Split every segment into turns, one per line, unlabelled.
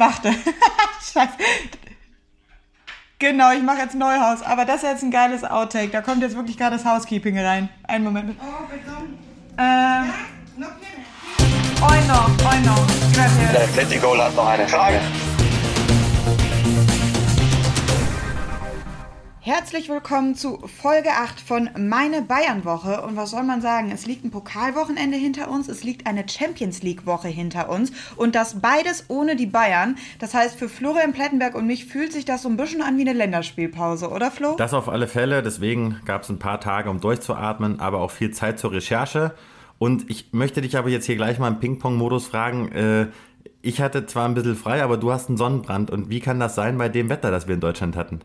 warte. Scheiße. Genau, ich mache jetzt Neuhaus. Aber das ist jetzt ein geiles Outtake. Da kommt jetzt wirklich gerade das Housekeeping rein. Einen Moment. Oh, bitte. Ähm. Oi noch, oi noch.
Der Atletico hat noch eine Frage.
Herzlich willkommen zu Folge 8 von Meine Bayern-Woche. Und was soll man sagen? Es liegt ein Pokalwochenende hinter uns, es liegt eine Champions League-Woche hinter uns. Und das beides ohne die Bayern. Das heißt, für Florian Plettenberg und mich fühlt sich das so ein bisschen an wie eine Länderspielpause, oder Flo?
Das auf alle Fälle. Deswegen gab es ein paar Tage, um durchzuatmen, aber auch viel Zeit zur Recherche. Und ich möchte dich aber jetzt hier gleich mal im Ping-Pong-Modus fragen. Äh, ich hatte zwar ein bisschen frei, aber du hast einen Sonnenbrand. Und wie kann das sein bei dem Wetter, das wir in Deutschland hatten?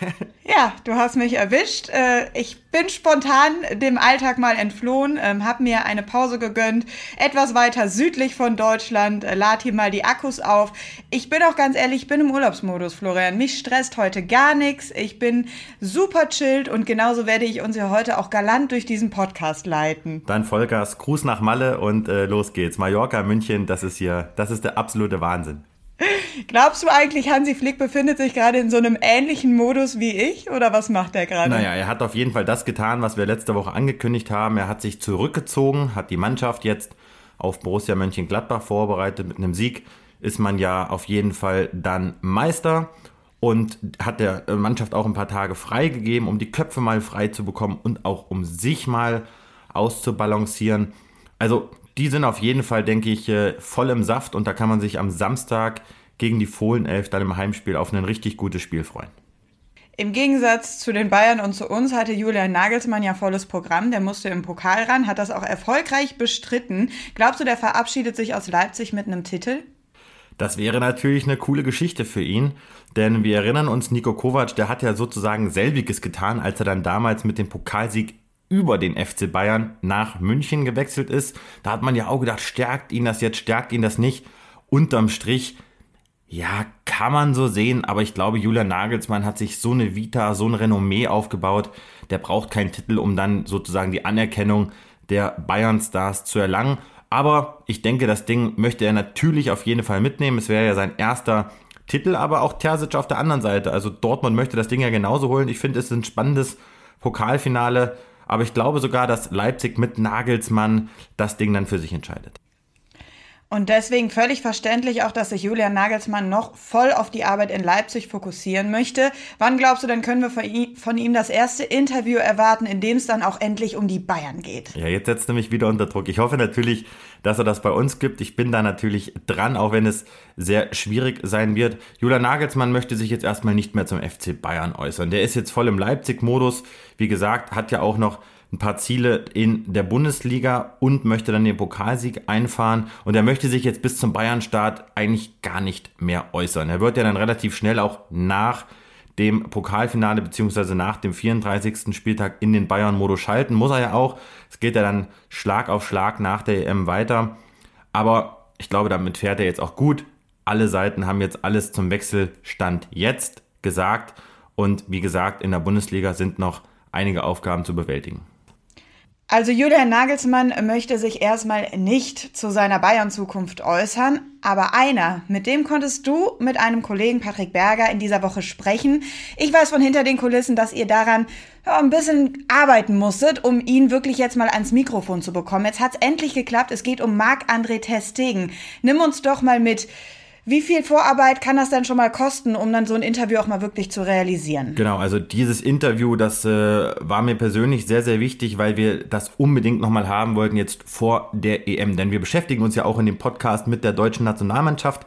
Ja, du hast mich erwischt. Äh, ich bin spontan dem Alltag mal entflohen, ähm, habe mir eine Pause gegönnt, etwas weiter südlich von Deutschland, äh, lad hier mal die Akkus auf. Ich bin auch ganz ehrlich, ich bin im Urlaubsmodus, Florian. Mich stresst heute gar nichts. Ich bin super chillt und genauso werde ich uns ja heute auch galant durch diesen Podcast leiten.
Dann Volkers, Gruß nach Malle und äh, los geht's. Mallorca, München, das ist hier, das ist der absolute Wahnsinn.
Glaubst du eigentlich, Hansi Flick befindet sich gerade in so einem ähnlichen Modus wie ich oder was macht er gerade?
Naja, er hat auf jeden Fall das getan, was wir letzte Woche angekündigt haben. Er hat sich zurückgezogen, hat die Mannschaft jetzt auf Borussia Mönchengladbach vorbereitet. Mit einem Sieg ist man ja auf jeden Fall dann Meister und hat der Mannschaft auch ein paar Tage freigegeben, um die Köpfe mal frei zu bekommen und auch um sich mal auszubalancieren. Also die sind auf jeden Fall, denke ich, äh, voll im Saft und da kann man sich am Samstag gegen die Fohlenelf dann im Heimspiel auf ein richtig gutes Spiel freuen.
Im Gegensatz zu den Bayern und zu uns hatte Julian Nagelsmann ja volles Programm. Der musste im Pokal ran, hat das auch erfolgreich bestritten. Glaubst du, der verabschiedet sich aus Leipzig mit einem Titel?
Das wäre natürlich eine coole Geschichte für ihn, denn wir erinnern uns, Nico Kovac, der hat ja sozusagen selbiges getan, als er dann damals mit dem Pokalsieg über den FC Bayern nach München gewechselt ist. Da hat man ja auch gedacht, stärkt ihn das jetzt, stärkt ihn das nicht. Unterm Strich, ja, kann man so sehen, aber ich glaube, Julian Nagelsmann hat sich so eine Vita, so ein Renommee aufgebaut, der braucht keinen Titel, um dann sozusagen die Anerkennung der Bayern-Stars zu erlangen. Aber ich denke, das Ding möchte er natürlich auf jeden Fall mitnehmen. Es wäre ja sein erster Titel, aber auch Terzic auf der anderen Seite. Also Dortmund möchte das Ding ja genauso holen. Ich finde, es ist ein spannendes Pokalfinale aber ich glaube sogar, dass Leipzig mit Nagelsmann das Ding dann für sich entscheidet.
Und deswegen völlig verständlich auch, dass sich Julian Nagelsmann noch voll auf die Arbeit in Leipzig fokussieren möchte. Wann glaubst du, dann können wir von ihm das erste Interview erwarten, in dem es dann auch endlich um die Bayern geht?
Ja, jetzt setzt er mich wieder unter Druck. Ich hoffe natürlich, dass er das bei uns gibt. Ich bin da natürlich dran, auch wenn es sehr schwierig sein wird. Julian Nagelsmann möchte sich jetzt erstmal nicht mehr zum FC Bayern äußern. Der ist jetzt voll im Leipzig-Modus. Wie gesagt, hat ja auch noch ein paar Ziele in der Bundesliga und möchte dann den Pokalsieg einfahren. Und er möchte sich jetzt bis zum Bayern-Start eigentlich gar nicht mehr äußern. Er wird ja dann relativ schnell auch nach dem Pokalfinale beziehungsweise nach dem 34. Spieltag in den Bayern-Modus schalten. Muss er ja auch. Es geht ja dann Schlag auf Schlag nach der EM weiter. Aber ich glaube, damit fährt er jetzt auch gut. Alle Seiten haben jetzt alles zum Wechselstand jetzt gesagt. Und wie gesagt, in der Bundesliga sind noch einige Aufgaben zu bewältigen.
Also Julian Nagelsmann möchte sich erstmal nicht zu seiner Bayern-Zukunft äußern, aber einer, mit dem konntest du mit einem Kollegen Patrick Berger in dieser Woche sprechen. Ich weiß von hinter den Kulissen, dass ihr daran ja, ein bisschen arbeiten musstet, um ihn wirklich jetzt mal ans Mikrofon zu bekommen. Jetzt hat's endlich geklappt. Es geht um Marc-André Testegen. Nimm uns doch mal mit. Wie viel Vorarbeit kann das denn schon mal kosten, um dann so ein Interview auch mal wirklich zu realisieren?
Genau, also dieses Interview, das äh, war mir persönlich sehr, sehr wichtig, weil wir das unbedingt nochmal haben wollten jetzt vor der EM. Denn wir beschäftigen uns ja auch in dem Podcast mit der deutschen Nationalmannschaft.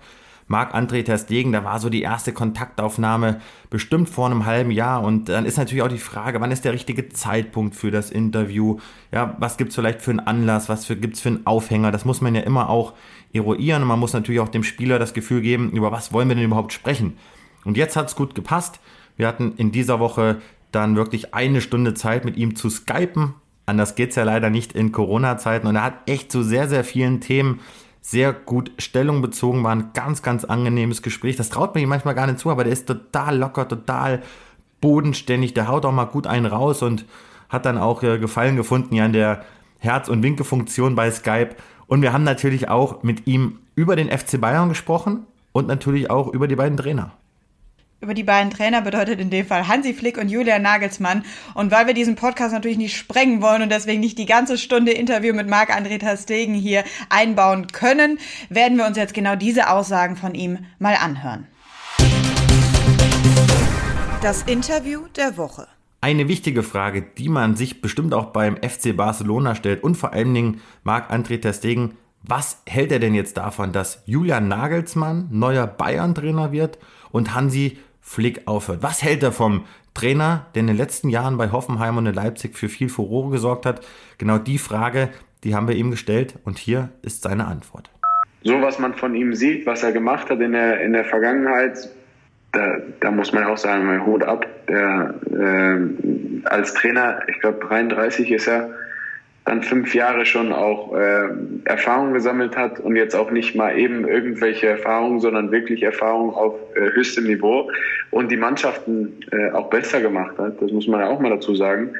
Marc-André Ter Stegen, da war so die erste Kontaktaufnahme bestimmt vor einem halben Jahr und dann ist natürlich auch die Frage, wann ist der richtige Zeitpunkt für das Interview? Ja, was gibt's vielleicht für einen Anlass, was für, gibt's für einen Aufhänger? Das muss man ja immer auch eruieren und man muss natürlich auch dem Spieler das Gefühl geben, über was wollen wir denn überhaupt sprechen. Und jetzt hat es gut gepasst. Wir hatten in dieser Woche dann wirklich eine Stunde Zeit mit ihm zu skypen. Anders geht es ja leider nicht in Corona-Zeiten. Und er hat echt zu sehr, sehr vielen Themen sehr gut Stellung bezogen. War ein ganz, ganz angenehmes Gespräch. Das traut man ihm manchmal gar nicht zu, aber der ist total locker, total bodenständig. Der haut auch mal gut einen raus und hat dann auch äh, Gefallen gefunden ja in der Herz- und Winkefunktion bei Skype. Und wir haben natürlich auch mit ihm über den FC Bayern gesprochen, und natürlich auch über die beiden Trainer.
Über die beiden Trainer bedeutet in dem Fall Hansi Flick und Julian Nagelsmann. Und weil wir diesen Podcast natürlich nicht sprengen wollen und deswegen nicht die ganze Stunde Interview mit Marc-André Terstegen hier einbauen können, werden wir uns jetzt genau diese Aussagen von ihm mal anhören. Das Interview der Woche.
Eine wichtige Frage, die man sich bestimmt auch beim FC Barcelona stellt und vor allen Dingen Marc-André Terstegen, was hält er denn jetzt davon, dass Julian Nagelsmann neuer Bayern-Trainer wird und Hansi Flick aufhört? Was hält er vom Trainer, der in den letzten Jahren bei Hoffenheim und in Leipzig für viel Furore gesorgt hat? Genau die Frage, die haben wir ihm gestellt und hier ist seine Antwort.
So was man von ihm sieht, was er gemacht hat in der, in der Vergangenheit, da, da muss man auch sagen, mein Hut ab. Der, äh, als Trainer, ich glaube 33 ist er, dann fünf Jahre schon auch äh, Erfahrung gesammelt hat und jetzt auch nicht mal eben irgendwelche Erfahrungen, sondern wirklich Erfahrung auf äh, höchstem Niveau und die Mannschaften äh, auch besser gemacht hat. Das muss man ja auch mal dazu sagen.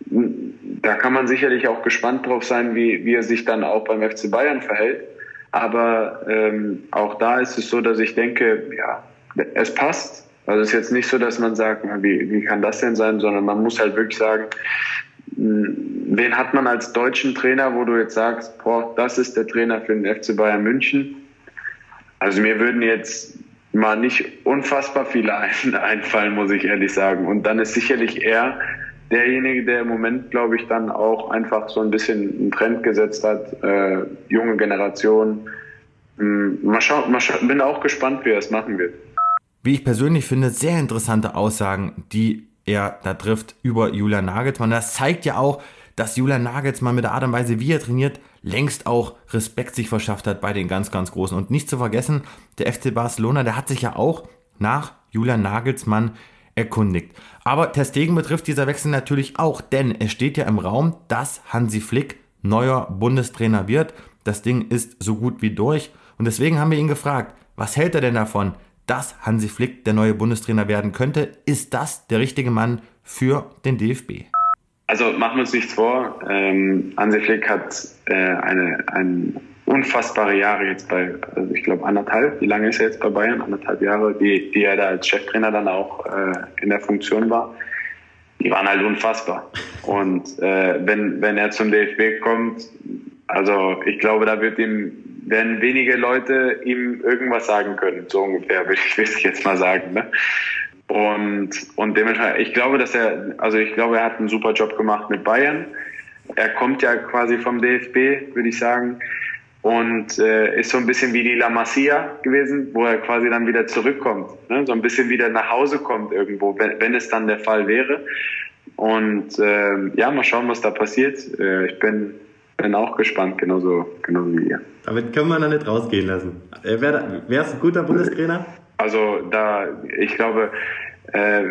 Da kann man sicherlich auch gespannt drauf sein, wie, wie er sich dann auch beim FC Bayern verhält. Aber ähm, auch da ist es so, dass ich denke, ja, es passt. Also es ist jetzt nicht so, dass man sagt, wie, wie kann das denn sein, sondern man muss halt wirklich sagen, wen hat man als deutschen Trainer, wo du jetzt sagst, boah, das ist der Trainer für den FC Bayern München? Also mir würden jetzt mal nicht unfassbar viele einfallen, muss ich ehrlich sagen. Und dann ist sicherlich er derjenige, der im Moment, glaube ich, dann auch einfach so ein bisschen einen Trend gesetzt hat, äh, junge Generation. Hm, mal schauen, mal schauen, bin auch gespannt, wie er es machen wird.
Wie ich persönlich finde, sehr interessante Aussagen, die er da trifft über Julian Nagelsmann. Das zeigt ja auch, dass Julian Nagelsmann mit der Art und Weise, wie er trainiert, längst auch Respekt sich verschafft hat bei den ganz, ganz Großen. Und nicht zu vergessen, der FC Barcelona, der hat sich ja auch nach Julian Nagelsmann erkundigt. Aber Testegen betrifft dieser Wechsel natürlich auch, denn es steht ja im Raum, dass Hansi Flick neuer Bundestrainer wird. Das Ding ist so gut wie durch. Und deswegen haben wir ihn gefragt, was hält er denn davon, dass Hansi Flick der neue Bundestrainer werden könnte. Ist das der richtige Mann für den DFB?
Also machen wir uns nichts vor. Ähm, Hansi Flick hat äh, eine, eine unfassbare Jahre jetzt bei, also ich glaube anderthalb, wie lange ist er jetzt bei Bayern? Anderthalb Jahre, die, die er da als Cheftrainer dann auch äh, in der Funktion war. Die waren halt unfassbar. Und äh, wenn, wenn er zum DFB kommt, also ich glaube, da wird ihm werden wenige Leute ihm irgendwas sagen können, so ungefähr, würde ich, jetzt mal sagen. Ne? Und, und dementsprechend, ich glaube, dass er, also ich glaube, er hat einen super Job gemacht mit Bayern. Er kommt ja quasi vom DFB, würde ich sagen. Und äh, ist so ein bisschen wie die La Masia gewesen, wo er quasi dann wieder zurückkommt. Ne? So ein bisschen wieder nach Hause kommt irgendwo, wenn, wenn es dann der Fall wäre. Und äh, ja, mal schauen, was da passiert. Äh, ich bin bin auch gespannt, genauso, genauso wie ihr.
Damit können wir noch nicht rausgehen lassen. Wäre es ein guter Bundestrainer?
Also da, ich glaube, äh,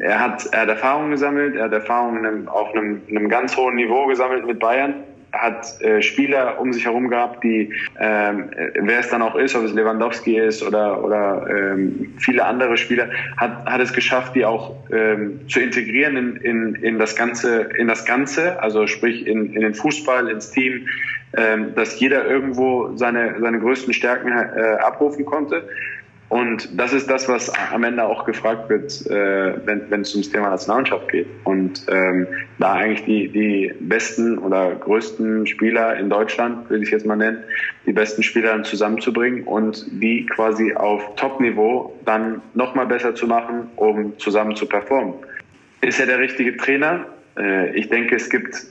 er, hat, er hat Erfahrung gesammelt, er hat Erfahrung auf einem, einem ganz hohen Niveau gesammelt mit Bayern hat äh, Spieler um sich herum gehabt, die, ähm, wer es dann auch ist, ob es Lewandowski ist oder, oder ähm, viele andere Spieler, hat, hat es geschafft, die auch ähm, zu integrieren in, in, in, das Ganze, in das Ganze, also sprich in, in den Fußball, ins Team, ähm, dass jeder irgendwo seine, seine größten Stärken äh, abrufen konnte. Und das ist das, was am Ende auch gefragt wird, äh, wenn, es ums Thema Nationalmannschaft geht. Und ähm, da eigentlich die, die besten oder größten Spieler in Deutschland, will ich jetzt mal nennen, die besten Spieler zusammenzubringen und die quasi auf Top-Niveau dann nochmal besser zu machen, um zusammen zu performen. Ist er der richtige Trainer? Äh, ich denke, es gibt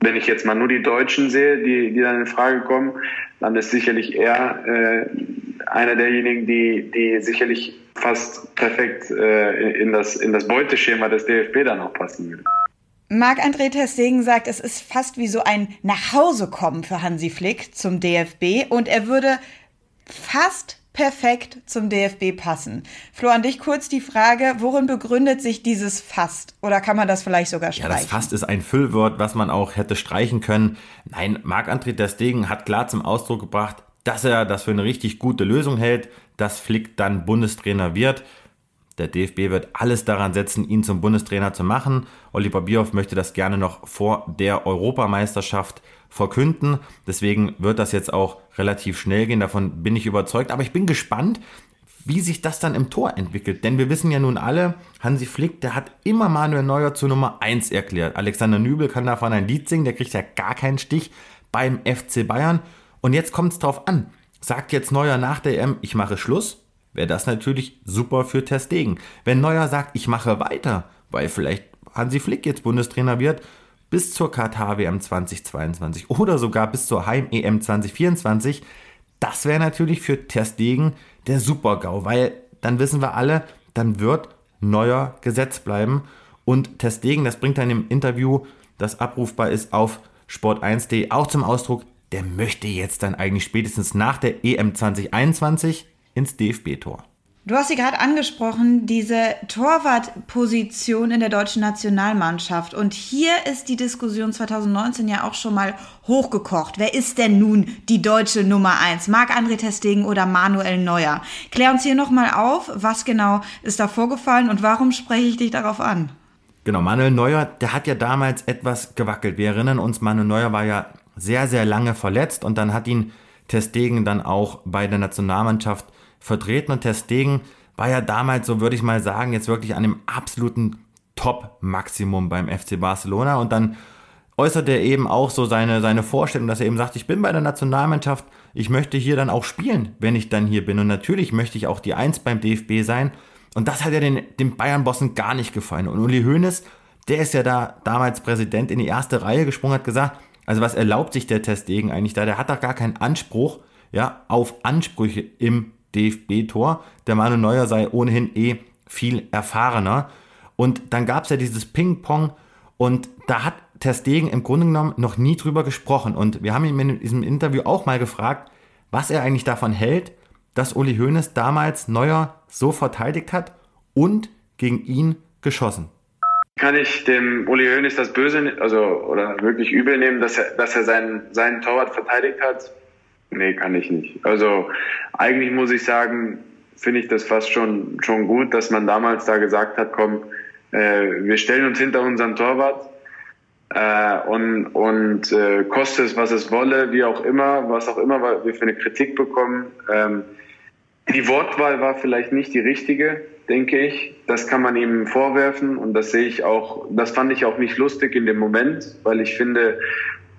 wenn ich jetzt mal nur die Deutschen sehe, die, die dann in Frage kommen, dann ist sicherlich er äh, einer derjenigen, die, die sicherlich fast perfekt äh, in, das, in das Beuteschema des DFB dann auch passen würde.
Marc-André Testegen sagt, es ist fast wie so ein Nachhausekommen für Hansi Flick zum DFB und er würde fast perfekt zum DFB passen. Flo, an dich kurz die Frage, worin begründet sich dieses Fast? Oder kann man das vielleicht sogar streichen?
Ja, das Fast ist ein Füllwort, was man auch hätte streichen können. Nein, Marc-André Testegen hat klar zum Ausdruck gebracht, dass er das für eine richtig gute Lösung hält, dass Flick dann Bundestrainer wird. Der DFB wird alles daran setzen, ihn zum Bundestrainer zu machen. Oliver Bierhoff möchte das gerne noch vor der Europameisterschaft verkünden. Deswegen wird das jetzt auch relativ schnell gehen, davon bin ich überzeugt. Aber ich bin gespannt, wie sich das dann im Tor entwickelt. Denn wir wissen ja nun alle, Hansi Flick, der hat immer Manuel Neuer zur Nummer 1 erklärt. Alexander Nübel kann davon ein Lied singen, der kriegt ja gar keinen Stich beim FC Bayern. Und jetzt kommt es drauf an. Sagt jetzt Neuer nach der EM, ich mache Schluss, wäre das natürlich super für Testegen. Wenn Neuer sagt, ich mache weiter, weil vielleicht Hansi Flick jetzt Bundestrainer wird, bis zur Katar-WM 2022 oder sogar bis zur Heim-EM 2024, das wäre natürlich für Testegen der Super-GAU, weil dann wissen wir alle, dann wird neuer Gesetz bleiben. Und Testegen, das bringt dann im Interview, das abrufbar ist auf sport1.de, auch zum Ausdruck, der möchte jetzt dann eigentlich spätestens nach der EM 2021 ins DFB-Tor.
Du hast sie gerade angesprochen, diese Torwartposition in der deutschen Nationalmannschaft. Und hier ist die Diskussion 2019 ja auch schon mal hochgekocht. Wer ist denn nun die deutsche Nummer 1? Marc-André Testegen oder Manuel Neuer? Klär uns hier nochmal auf, was genau ist da vorgefallen und warum spreche ich dich darauf an?
Genau, Manuel Neuer, der hat ja damals etwas gewackelt. Wir erinnern uns, Manuel Neuer war ja sehr, sehr lange verletzt und dann hat ihn Testegen dann auch bei der Nationalmannschaft vertreten und Testegen war ja damals, so würde ich mal sagen, jetzt wirklich an dem absoluten Top-Maximum beim FC Barcelona. Und dann äußert er eben auch so seine, seine Vorstellung, dass er eben sagt, ich bin bei der Nationalmannschaft, ich möchte hier dann auch spielen, wenn ich dann hier bin. Und natürlich möchte ich auch die Eins beim DFB sein. Und das hat ja den, den Bayern-Bossen gar nicht gefallen. Und Uli Hoeneß, der ist ja da damals Präsident in die erste Reihe gesprungen, hat gesagt, also was erlaubt sich der Testegen eigentlich da? Der hat doch gar keinen Anspruch ja, auf Ansprüche im DFB-Tor. Der Manu Neuer sei ohnehin eh viel erfahrener. Und dann gab es ja dieses Ping-Pong und da hat Ter Stegen im Grunde genommen noch nie drüber gesprochen. Und wir haben ihn in diesem Interview auch mal gefragt, was er eigentlich davon hält, dass Uli Hoeneß damals Neuer so verteidigt hat und gegen ihn geschossen.
Kann ich dem Uli Hoeneß das Böse, also oder wirklich übel nehmen, dass er, dass er seinen, seinen Torwart verteidigt hat? Nee, kann ich nicht. Also eigentlich muss ich sagen, finde ich das fast schon, schon gut, dass man damals da gesagt hat, komm, äh, wir stellen uns hinter unseren Torwart äh, und, und äh, koste es, was es wolle, wie auch immer, was auch immer wir für eine Kritik bekommen. Ähm, die Wortwahl war vielleicht nicht die richtige, denke ich. Das kann man ihm vorwerfen und das sehe ich auch, das fand ich auch nicht lustig in dem Moment, weil ich finde,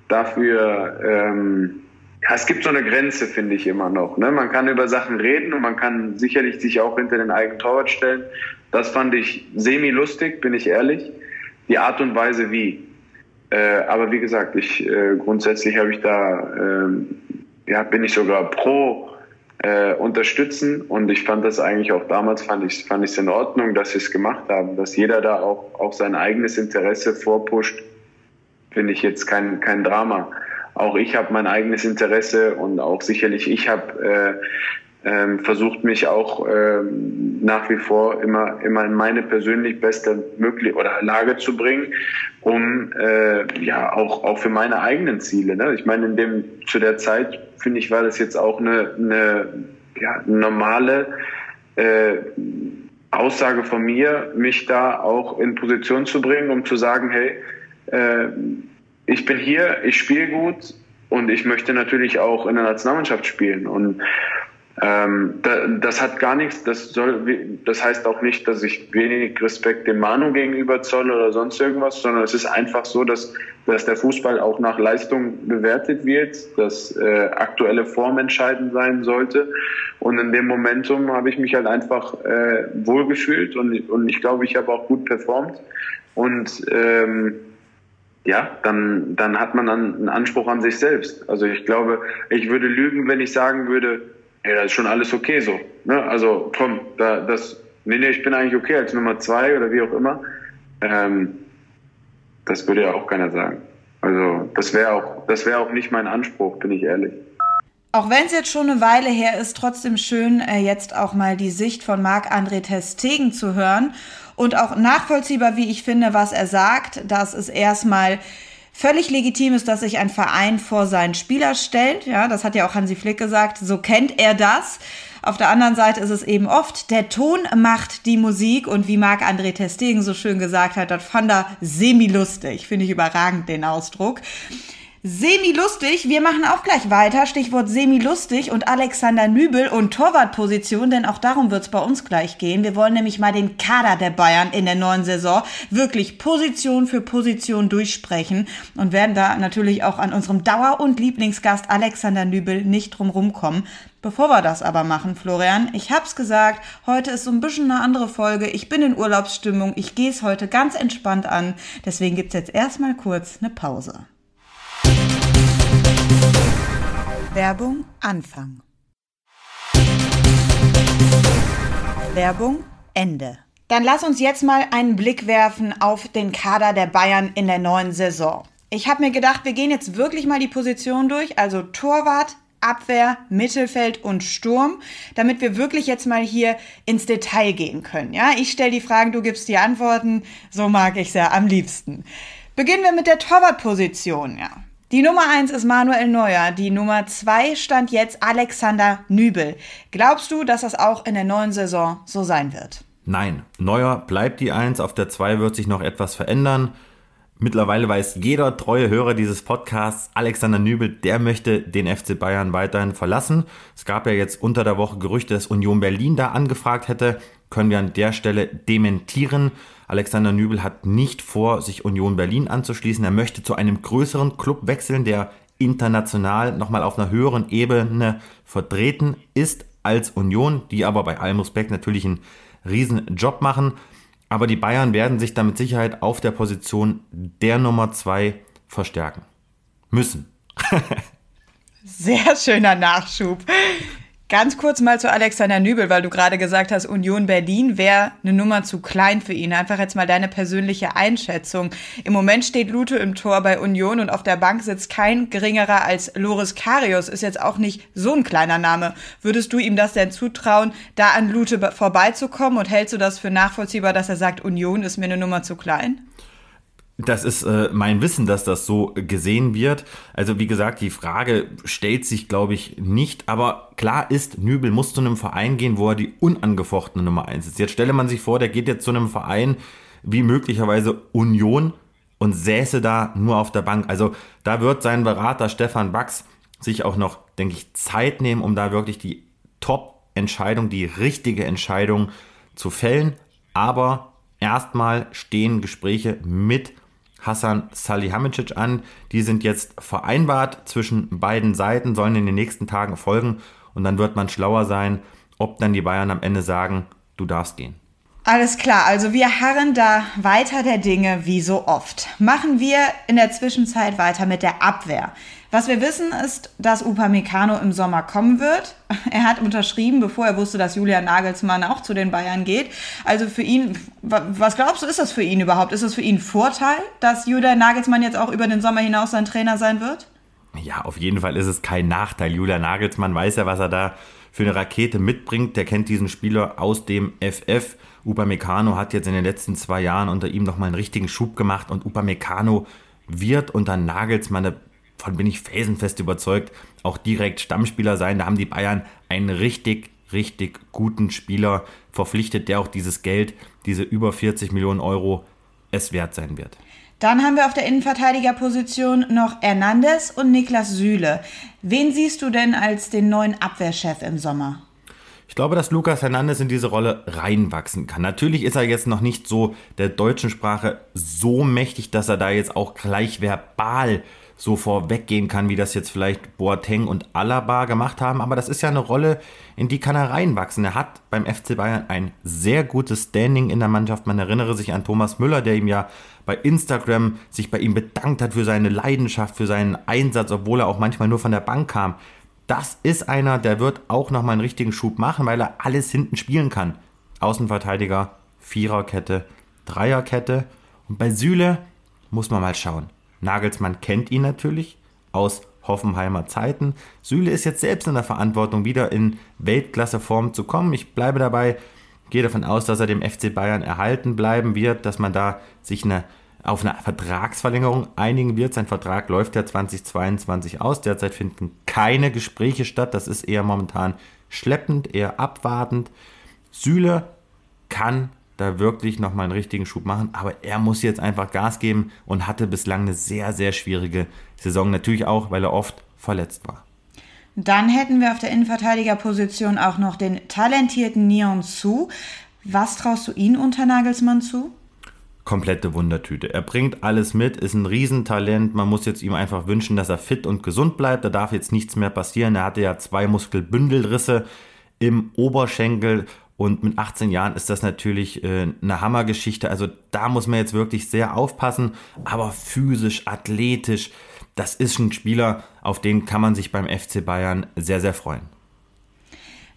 dafür ähm, ja, es gibt so eine Grenze, finde ich immer noch. Ne? Man kann über Sachen reden und man kann sicherlich sich auch hinter den eigenen Torwart stellen. Das fand ich semi-lustig, bin ich ehrlich. Die Art und Weise wie. Äh, aber wie gesagt, ich äh, grundsätzlich habe ich da, äh, ja, bin ich sogar pro äh, unterstützen und ich fand das eigentlich auch damals fand ich fand ich es in Ordnung, dass sie es gemacht haben, dass jeder da auch auch sein eigenes Interesse vorpusht, finde ich jetzt kein kein Drama auch ich habe mein eigenes Interesse und auch sicherlich ich habe äh, äh, versucht mich auch äh, nach wie vor immer immer in meine persönlich beste mögliche oder Lage zu bringen, um äh, ja auch auch für meine eigenen Ziele. Ne? Ich meine, in dem zu der Zeit finde ich war das jetzt auch eine, eine ja, normale äh, Aussage von mir, mich da auch in Position zu bringen, um zu sagen, hey, äh, ich bin hier, ich spiele gut und ich möchte natürlich auch in der Nationalmannschaft spielen. Und ähm, da, das hat gar nichts, das soll, das heißt auch nicht, dass ich wenig Respekt dem Manu gegenüber zolle oder sonst irgendwas, sondern es ist einfach so, dass, dass der Fußball auch nach Leistung bewertet wird, dass äh, aktuelle Form entscheidend sein sollte. Und in dem Momentum habe ich mich halt einfach äh, wohlgefühlt und, und ich glaube, ich habe auch gut performt. Und ähm, ja, dann, dann hat man einen Anspruch an sich selbst. Also ich glaube, ich würde lügen, wenn ich sagen würde, ja, das ist schon alles okay so. Ne? Also komm, da, das, nee, nee, ich bin eigentlich okay als Nummer zwei oder wie auch immer. Ähm, das würde ja auch keiner sagen. Also das wäre auch, das wäre auch nicht mein Anspruch, bin ich ehrlich.
Auch wenn es jetzt schon eine Weile her ist, trotzdem schön, äh, jetzt auch mal die Sicht von Marc-André Testegen zu hören und auch nachvollziehbar, wie ich finde, was er sagt, dass es erstmal völlig legitim ist, dass sich ein Verein vor seinen Spieler stellt. Ja, das hat ja auch Hansi Flick gesagt. So kennt er das. Auf der anderen Seite ist es eben oft, der Ton macht die Musik und wie Marc-André Testegen so schön gesagt hat, das fand er semi-lustig. Finde ich überragend, den Ausdruck. Semi-lustig, wir machen auch gleich weiter. Stichwort semi-lustig und Alexander Nübel und Torwartposition, denn auch darum wird's bei uns gleich gehen. Wir wollen nämlich mal den Kader der Bayern in der neuen Saison wirklich Position für Position durchsprechen und werden da natürlich auch an unserem Dauer- und Lieblingsgast Alexander Nübel nicht drum rumkommen. Bevor wir das aber machen, Florian, ich hab's gesagt, heute ist so ein bisschen eine andere Folge. Ich bin in Urlaubsstimmung, ich gehe es heute ganz entspannt an. Deswegen gibt's jetzt erstmal kurz eine Pause. Werbung Anfang. Werbung Ende. Dann lass uns jetzt mal einen Blick werfen auf den Kader der Bayern in der neuen Saison. Ich habe mir gedacht, wir gehen jetzt wirklich mal die Position durch, also Torwart, Abwehr, Mittelfeld und Sturm, damit wir wirklich jetzt mal hier ins Detail gehen können. Ja, ich stelle die Fragen, du gibst die Antworten. So mag ich es ja am liebsten. Beginnen wir mit der Torwartposition. Ja, die Nummer 1 ist Manuel Neuer. Die Nummer 2 stand jetzt Alexander Nübel. Glaubst du, dass das auch in der neuen Saison so sein wird?
Nein, Neuer bleibt die 1. Auf der 2 wird sich noch etwas verändern. Mittlerweile weiß jeder treue Hörer dieses Podcasts, Alexander Nübel, der möchte den FC Bayern weiterhin verlassen. Es gab ja jetzt unter der Woche Gerüchte, dass Union Berlin da angefragt hätte. Können wir an der Stelle dementieren. Alexander Nübel hat nicht vor, sich Union Berlin anzuschließen. Er möchte zu einem größeren Club wechseln, der international nochmal auf einer höheren Ebene vertreten ist als Union, die aber bei allem Respekt natürlich einen riesen Job machen. Aber die Bayern werden sich da mit Sicherheit auf der Position der Nummer zwei verstärken. Müssen.
Sehr schöner Nachschub. Ganz kurz mal zu Alexander Nübel, weil du gerade gesagt hast, Union Berlin wäre eine Nummer zu klein für ihn. Einfach jetzt mal deine persönliche Einschätzung. Im Moment steht Lute im Tor bei Union und auf der Bank sitzt kein geringerer als Loris Karius. Ist jetzt auch nicht so ein kleiner Name. Würdest du ihm das denn zutrauen, da an Lute vorbeizukommen und hältst du das für nachvollziehbar, dass er sagt, Union ist mir eine Nummer zu klein?
Das ist äh, mein Wissen, dass das so gesehen wird. Also wie gesagt, die Frage stellt sich, glaube ich, nicht. Aber klar ist, Nübel muss zu einem Verein gehen, wo er die unangefochtene Nummer 1 ist. Jetzt stelle man sich vor, der geht jetzt zu einem Verein wie möglicherweise Union und säße da nur auf der Bank. Also da wird sein Berater Stefan Bax sich auch noch, denke ich, Zeit nehmen, um da wirklich die Top-Entscheidung, die richtige Entscheidung zu fällen. Aber erstmal stehen Gespräche mit Hassan Salihamidzic an. Die sind jetzt vereinbart zwischen beiden Seiten, sollen in den nächsten Tagen folgen und dann wird man schlauer sein, ob dann die Bayern am Ende sagen, du darfst gehen.
Alles klar, also wir harren da weiter der Dinge wie so oft. Machen wir in der Zwischenzeit weiter mit der Abwehr. Was wir wissen ist, dass Upamecano im Sommer kommen wird. Er hat unterschrieben, bevor er wusste, dass Julian Nagelsmann auch zu den Bayern geht. Also für ihn, was glaubst du, ist das für ihn überhaupt? Ist es für ihn Vorteil, dass Julian Nagelsmann jetzt auch über den Sommer hinaus sein Trainer sein wird?
Ja, auf jeden Fall ist es kein Nachteil. Julian Nagelsmann weiß ja, was er da für eine Rakete mitbringt. Der kennt diesen Spieler aus dem FF. Upamecano hat jetzt in den letzten zwei Jahren unter ihm nochmal einen richtigen Schub gemacht und Upamecano wird unter Nagelsmann, davon bin ich felsenfest überzeugt, auch direkt Stammspieler sein. Da haben die Bayern einen richtig, richtig guten Spieler verpflichtet, der auch dieses Geld, diese über 40 Millionen Euro, es wert sein wird.
Dann haben wir auf der Innenverteidigerposition noch Hernandez und Niklas Süle. Wen siehst du denn als den neuen Abwehrchef im Sommer?
Ich glaube, dass Lukas Hernandez in diese Rolle reinwachsen kann. Natürlich ist er jetzt noch nicht so der deutschen Sprache so mächtig, dass er da jetzt auch gleich verbal so vorweggehen kann, wie das jetzt vielleicht Boateng und Alaba gemacht haben. Aber das ist ja eine Rolle, in die kann er reinwachsen. Er hat beim FC Bayern ein sehr gutes Standing in der Mannschaft. Man erinnere sich an Thomas Müller, der ihm ja bei Instagram sich bei ihm bedankt hat für seine Leidenschaft, für seinen Einsatz, obwohl er auch manchmal nur von der Bank kam das ist einer, der wird auch nochmal einen richtigen Schub machen, weil er alles hinten spielen kann. Außenverteidiger, Viererkette, Dreierkette. Und bei Süle muss man mal schauen. Nagelsmann kennt ihn natürlich aus Hoffenheimer Zeiten. Süle ist jetzt selbst in der Verantwortung, wieder in Weltklasseform zu kommen. Ich bleibe dabei, gehe davon aus, dass er dem FC Bayern erhalten bleiben wird, dass man da sich eine auf eine Vertragsverlängerung einigen wird. Sein Vertrag läuft ja 2022 aus. Derzeit finden keine Gespräche statt. Das ist eher momentan schleppend, eher abwartend. Süle kann da wirklich nochmal einen richtigen Schub machen. Aber er muss jetzt einfach Gas geben und hatte bislang eine sehr, sehr schwierige Saison. Natürlich auch, weil er oft verletzt war.
Dann hätten wir auf der Innenverteidigerposition auch noch den talentierten Neon Su. Was traust du ihn unter Nagelsmann zu?
Komplette Wundertüte. Er bringt alles mit, ist ein Riesentalent. Man muss jetzt ihm einfach wünschen, dass er fit und gesund bleibt. Da darf jetzt nichts mehr passieren. Er hatte ja zwei Muskelbündelrisse im Oberschenkel und mit 18 Jahren ist das natürlich äh, eine Hammergeschichte. Also da muss man jetzt wirklich sehr aufpassen. Aber physisch, athletisch, das ist ein Spieler, auf den kann man sich beim FC Bayern sehr, sehr freuen.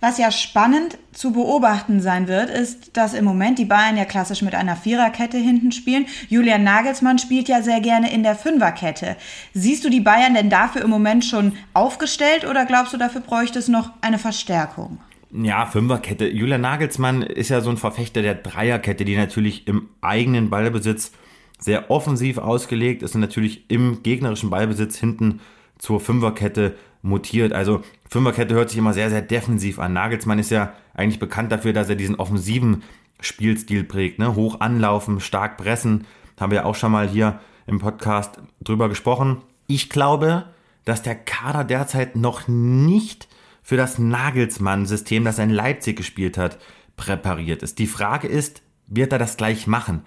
Was ja spannend zu beobachten sein wird, ist, dass im Moment die Bayern ja klassisch mit einer Viererkette hinten spielen. Julian Nagelsmann spielt ja sehr gerne in der Fünferkette. Siehst du die Bayern denn dafür im Moment schon aufgestellt oder glaubst du, dafür bräuchte es noch eine Verstärkung?
Ja, Fünferkette. Julian Nagelsmann ist ja so ein Verfechter der Dreierkette, die natürlich im eigenen Ballbesitz sehr offensiv ausgelegt ist und natürlich im gegnerischen Ballbesitz hinten zur Fünferkette mutiert. Also Fünferkette hört sich immer sehr, sehr defensiv an. Nagelsmann ist ja eigentlich bekannt dafür, dass er diesen offensiven Spielstil prägt. Ne? Hoch anlaufen, stark pressen. Haben wir auch schon mal hier im Podcast drüber gesprochen. Ich glaube, dass der Kader derzeit noch nicht für das Nagelsmann-System, das er in Leipzig gespielt hat, präpariert ist. Die Frage ist, wird er das gleich machen?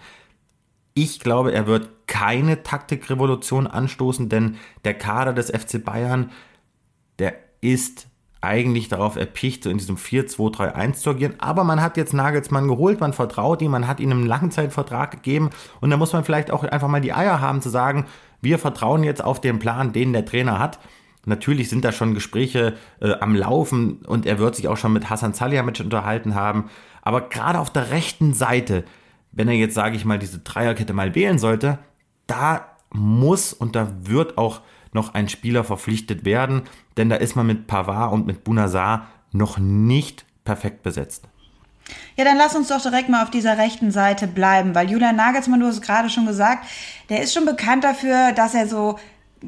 Ich glaube, er wird keine Taktikrevolution anstoßen, denn der Kader des FC Bayern, der ist eigentlich darauf erpicht, so in diesem 4-2-3-1 zu agieren. Aber man hat jetzt Nagelsmann geholt, man vertraut ihm, man hat ihm einen Langzeitvertrag gegeben und da muss man vielleicht auch einfach mal die Eier haben zu sagen, wir vertrauen jetzt auf den Plan, den der Trainer hat Natürlich sind da schon Gespräche äh, am Laufen und er wird sich auch schon mit Hassan Salihamidzic unterhalten haben. Aber gerade auf der rechten Seite, wenn er jetzt, sage ich mal, diese Dreierkette mal wählen sollte, da muss und da wird auch noch ein Spieler verpflichtet werden, denn da ist man mit Pavard und mit Bunazar noch nicht perfekt besetzt.
Ja, dann lass uns doch direkt mal auf dieser rechten Seite bleiben, weil Julian Nagelsmann, du hast es gerade schon gesagt, der ist schon bekannt dafür, dass er so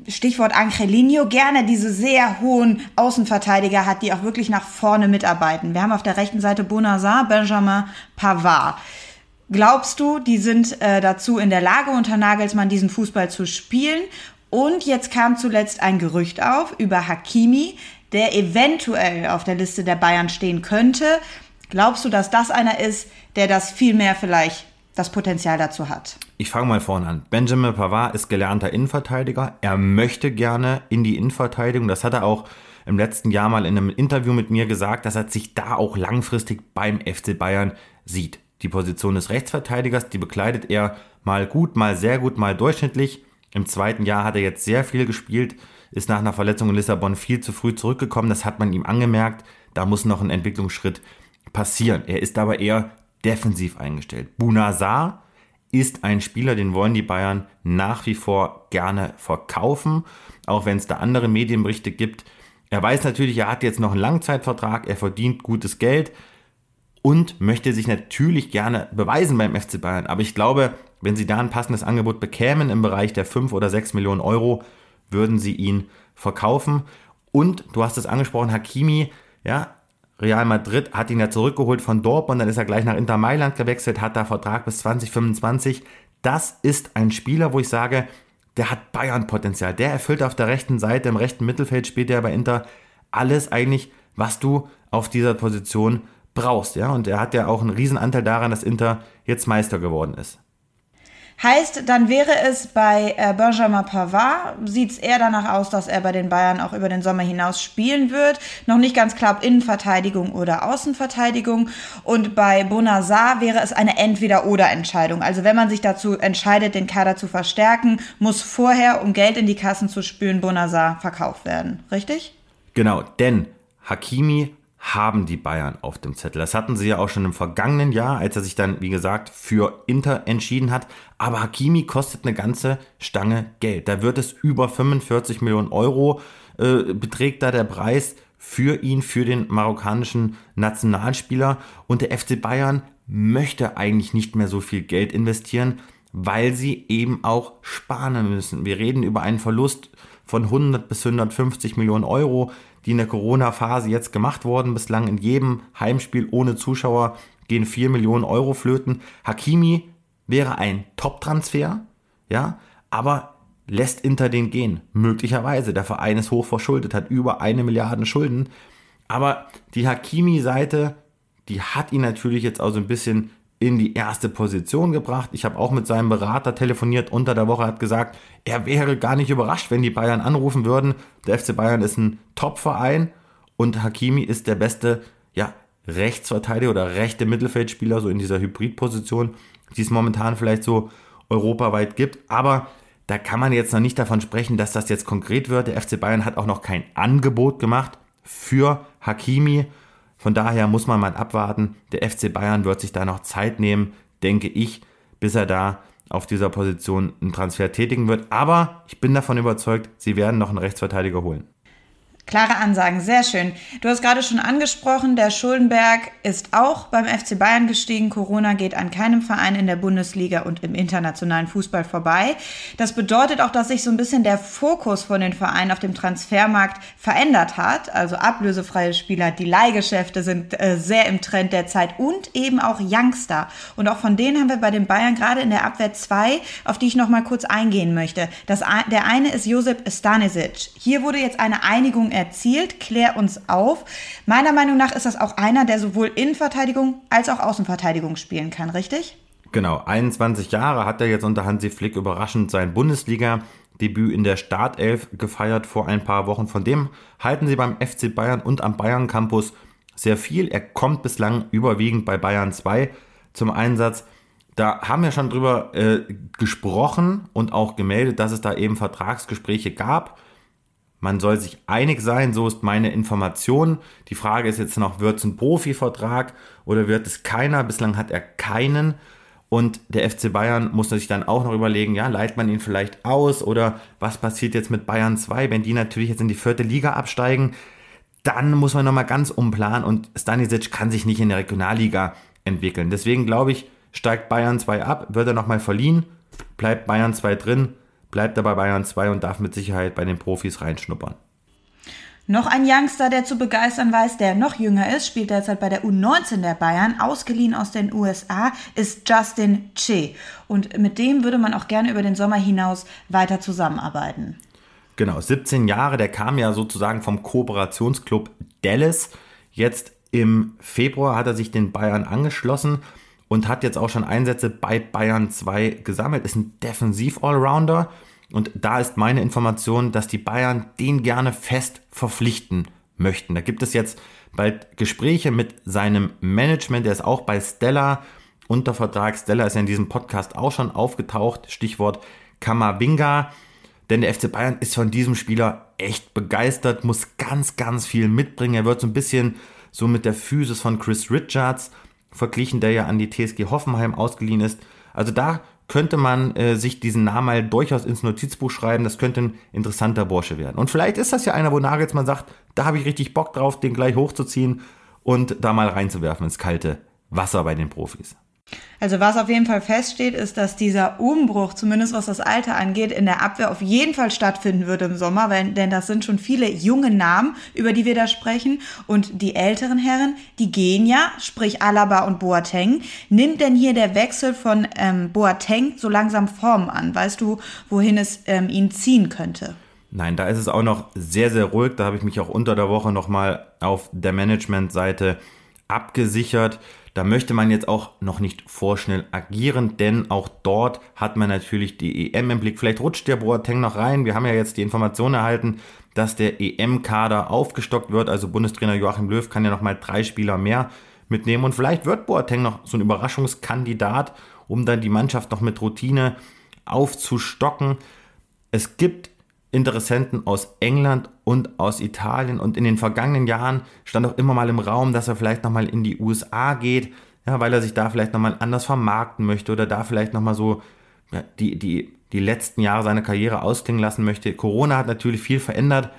Stichwort Angelino, gerne diese sehr hohen Außenverteidiger hat, die auch wirklich nach vorne mitarbeiten. Wir haben auf der rechten Seite Bonazar, Benjamin Pavard. Glaubst du, die sind äh, dazu in der Lage, unter Nagelsmann diesen Fußball zu spielen? Und jetzt kam zuletzt ein Gerücht auf über Hakimi, der eventuell auf der Liste der Bayern stehen könnte. Glaubst du, dass das einer ist, der das viel mehr vielleicht das Potenzial dazu hat.
Ich fange mal vorne an. Benjamin Pavard ist gelernter Innenverteidiger. Er möchte gerne in die Innenverteidigung. Das hat er auch im letzten Jahr mal in einem Interview mit mir gesagt, dass er sich da auch langfristig beim FC Bayern sieht. Die Position des Rechtsverteidigers, die bekleidet er mal gut, mal sehr gut, mal durchschnittlich. Im zweiten Jahr hat er jetzt sehr viel gespielt, ist nach einer Verletzung in Lissabon viel zu früh zurückgekommen. Das hat man ihm angemerkt. Da muss noch ein Entwicklungsschritt passieren. Er ist aber eher defensiv eingestellt. Bunazar ist ein Spieler, den wollen die Bayern nach wie vor gerne verkaufen, auch wenn es da andere Medienberichte gibt. Er weiß natürlich, er hat jetzt noch einen Langzeitvertrag, er verdient gutes Geld und möchte sich natürlich gerne beweisen beim FC Bayern. Aber ich glaube, wenn sie da ein passendes Angebot bekämen im Bereich der 5 oder 6 Millionen Euro, würden sie ihn verkaufen. Und du hast es angesprochen, Hakimi, ja, Real Madrid hat ihn ja zurückgeholt von Dortmund, dann ist er gleich nach Inter Mailand gewechselt, hat da Vertrag bis 2025. Das ist ein Spieler, wo ich sage, der hat Bayern-Potenzial. Der erfüllt auf der rechten Seite, im rechten Mittelfeld spielt er bei Inter alles eigentlich, was du auf dieser Position brauchst. Ja? Und er hat ja auch einen Riesenanteil daran, dass Inter jetzt Meister geworden ist.
Heißt, dann wäre es bei äh, Benjamin Pavard, sieht es eher danach aus, dass er bei den Bayern auch über den Sommer hinaus spielen wird. Noch nicht ganz klar, ob Innenverteidigung oder Außenverteidigung. Und bei Bonazar wäre es eine Entweder-Oder-Entscheidung. Also wenn man sich dazu entscheidet, den Kader zu verstärken, muss vorher, um Geld in die Kassen zu spülen, Bonazar verkauft werden. Richtig?
Genau, denn Hakimi haben die Bayern auf dem Zettel. Das hatten sie ja auch schon im vergangenen Jahr, als er sich dann, wie gesagt, für Inter entschieden hat. Aber Hakimi kostet eine ganze Stange Geld. Da wird es über 45 Millionen Euro äh, beträgt da der Preis für ihn, für den marokkanischen Nationalspieler. Und der FC Bayern möchte eigentlich nicht mehr so viel Geld investieren, weil sie eben auch sparen müssen. Wir reden über einen Verlust von 100 bis 150 Millionen Euro die in der Corona-Phase jetzt gemacht wurden, bislang in jedem Heimspiel ohne Zuschauer gehen 4 Millionen Euro flöten. Hakimi wäre ein Top-Transfer, ja, aber lässt Inter den gehen. Möglicherweise. Der Verein ist hoch verschuldet, hat über eine Milliarde Schulden. Aber die Hakimi-Seite, die hat ihn natürlich jetzt auch so ein bisschen in die erste Position gebracht. Ich habe auch mit seinem Berater telefoniert unter der Woche, hat gesagt, er wäre gar nicht überrascht, wenn die Bayern anrufen würden. Der FC Bayern ist ein Top-Verein und Hakimi ist der beste ja, Rechtsverteidiger oder rechte Mittelfeldspieler, so in dieser Hybridposition, die es momentan vielleicht so europaweit gibt. Aber da kann man jetzt noch nicht davon sprechen, dass das jetzt konkret wird. Der FC Bayern hat auch noch kein Angebot gemacht für Hakimi. Von daher muss man mal abwarten. Der FC Bayern wird sich da noch Zeit nehmen, denke ich, bis er da auf dieser Position einen Transfer tätigen wird. Aber ich bin davon überzeugt, sie werden noch einen Rechtsverteidiger holen.
Klare Ansagen, sehr schön. Du hast gerade schon angesprochen, der Schuldenberg ist auch beim FC Bayern gestiegen. Corona geht an keinem Verein in der Bundesliga und im internationalen Fußball vorbei. Das bedeutet auch, dass sich so ein bisschen der Fokus von den Vereinen auf dem Transfermarkt verändert hat. Also ablösefreie Spieler, die Leihgeschäfte sind äh, sehr im Trend der Zeit und eben auch Youngster. Und auch von denen haben wir bei den Bayern gerade in der Abwehr zwei, auf die ich noch mal kurz eingehen möchte. Das, der eine ist Josep Stanisic. Hier wurde jetzt eine Einigung erzielt. Klär uns auf. Meiner Meinung nach ist das auch einer, der sowohl Innenverteidigung als auch Außenverteidigung spielen kann, richtig?
Genau, 21 Jahre hat er jetzt unter Hansi Flick überraschend sein Bundesliga-Debüt in der Startelf gefeiert vor ein paar Wochen. Von dem halten sie beim FC Bayern und am Bayern Campus sehr viel. Er kommt bislang überwiegend bei Bayern 2 zum Einsatz. Da haben wir schon drüber äh, gesprochen und auch gemeldet, dass es da eben Vertragsgespräche gab. Man soll sich einig sein, so ist meine Information. Die Frage ist jetzt noch, wird es ein Profivertrag oder wird es keiner? Bislang hat er keinen. Und der FC Bayern muss sich dann auch noch überlegen, ja, leiht man ihn vielleicht aus oder was passiert jetzt mit Bayern 2, wenn die natürlich jetzt in die vierte Liga absteigen? Dann muss man nochmal ganz umplanen und Stanisic kann sich nicht in der Regionalliga entwickeln. Deswegen glaube ich, steigt Bayern 2 ab, wird er nochmal verliehen, bleibt Bayern 2 drin bleibt er bei Bayern 2 und darf mit Sicherheit bei den Profis reinschnuppern.
Noch ein Youngster, der zu begeistern weiß, der noch jünger ist, spielt derzeit bei der U19 der Bayern, ausgeliehen aus den USA, ist Justin Che. Und mit dem würde man auch gerne über den Sommer hinaus weiter zusammenarbeiten.
Genau, 17 Jahre, der kam ja sozusagen vom Kooperationsclub Dallas. Jetzt im Februar hat er sich den Bayern angeschlossen und hat jetzt auch schon Einsätze bei Bayern 2 gesammelt. Ist ein Defensiv-Allrounder und da ist meine Information, dass die Bayern den gerne fest verpflichten möchten. Da gibt es jetzt bald Gespräche mit seinem Management. Der ist auch bei Stella unter Vertrag. Stella ist ja in diesem Podcast auch schon aufgetaucht. Stichwort Kamabinga. Denn der FC Bayern ist von diesem Spieler echt begeistert, muss ganz, ganz viel mitbringen. Er wird so ein bisschen so mit der Physis von Chris Richards verglichen, der ja an die TSG Hoffenheim ausgeliehen ist. Also da könnte man äh, sich diesen Namen mal durchaus ins Notizbuch schreiben. Das könnte ein interessanter Bursche werden. Und vielleicht ist das ja einer, wo Nagelsmann sagt, da habe ich richtig Bock drauf, den gleich hochzuziehen und da mal reinzuwerfen ins kalte Wasser bei den Profis.
Also was auf jeden Fall feststeht, ist, dass dieser Umbruch, zumindest was das Alter angeht, in der Abwehr auf jeden Fall stattfinden wird im Sommer, weil, denn das sind schon viele junge Namen, über die wir da sprechen. Und die älteren Herren, die gehen ja, sprich Alaba und Boateng. Nimmt denn hier der Wechsel von ähm, Boateng so langsam Form an? Weißt du, wohin es ähm, ihn ziehen könnte?
Nein, da ist es auch noch sehr, sehr ruhig. Da habe ich mich auch unter der Woche nochmal auf der Managementseite abgesichert. Da möchte man jetzt auch noch nicht vorschnell agieren, denn auch dort hat man natürlich die EM im Blick. Vielleicht rutscht der Boateng noch rein. Wir haben ja jetzt die Information erhalten, dass der EM-Kader aufgestockt wird. Also Bundestrainer Joachim Löw kann ja noch mal drei Spieler mehr mitnehmen. Und vielleicht wird Boateng noch so ein Überraschungskandidat, um dann die Mannschaft noch mit Routine aufzustocken. Es gibt Interessenten aus England und aus Italien. Und in den vergangenen Jahren stand auch immer mal im Raum, dass er vielleicht nochmal in die USA geht, ja, weil er sich da vielleicht nochmal anders vermarkten möchte oder da vielleicht nochmal so ja, die, die, die letzten Jahre seiner Karriere ausklingen lassen möchte. Corona hat natürlich viel verändert.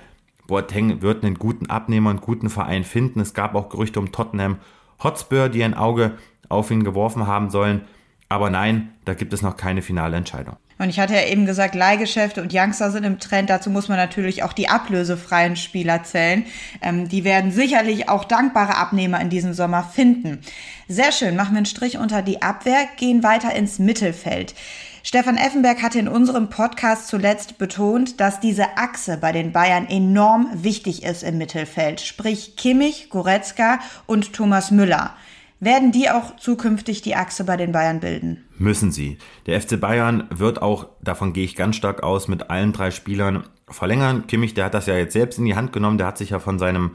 Boateng wird einen guten Abnehmer und guten Verein finden. Es gab auch Gerüchte um Tottenham Hotspur, die ein Auge auf ihn geworfen haben sollen. Aber nein, da gibt es noch keine finale Entscheidung.
Und ich hatte ja eben gesagt, Leihgeschäfte und Youngster sind im Trend. Dazu muss man natürlich auch die ablösefreien Spieler zählen. Ähm, die werden sicherlich auch dankbare Abnehmer in diesem Sommer finden. Sehr schön, machen wir einen Strich unter die Abwehr, gehen weiter ins Mittelfeld. Stefan Effenberg hatte in unserem Podcast zuletzt betont, dass diese Achse bei den Bayern enorm wichtig ist im Mittelfeld, sprich Kimmich, Goretzka und Thomas Müller. Werden die auch zukünftig die Achse bei den Bayern bilden?
Müssen sie. Der FC Bayern wird auch, davon gehe ich ganz stark aus, mit allen drei Spielern verlängern. Kimmich, der hat das ja jetzt selbst in die Hand genommen, der hat sich ja von seinem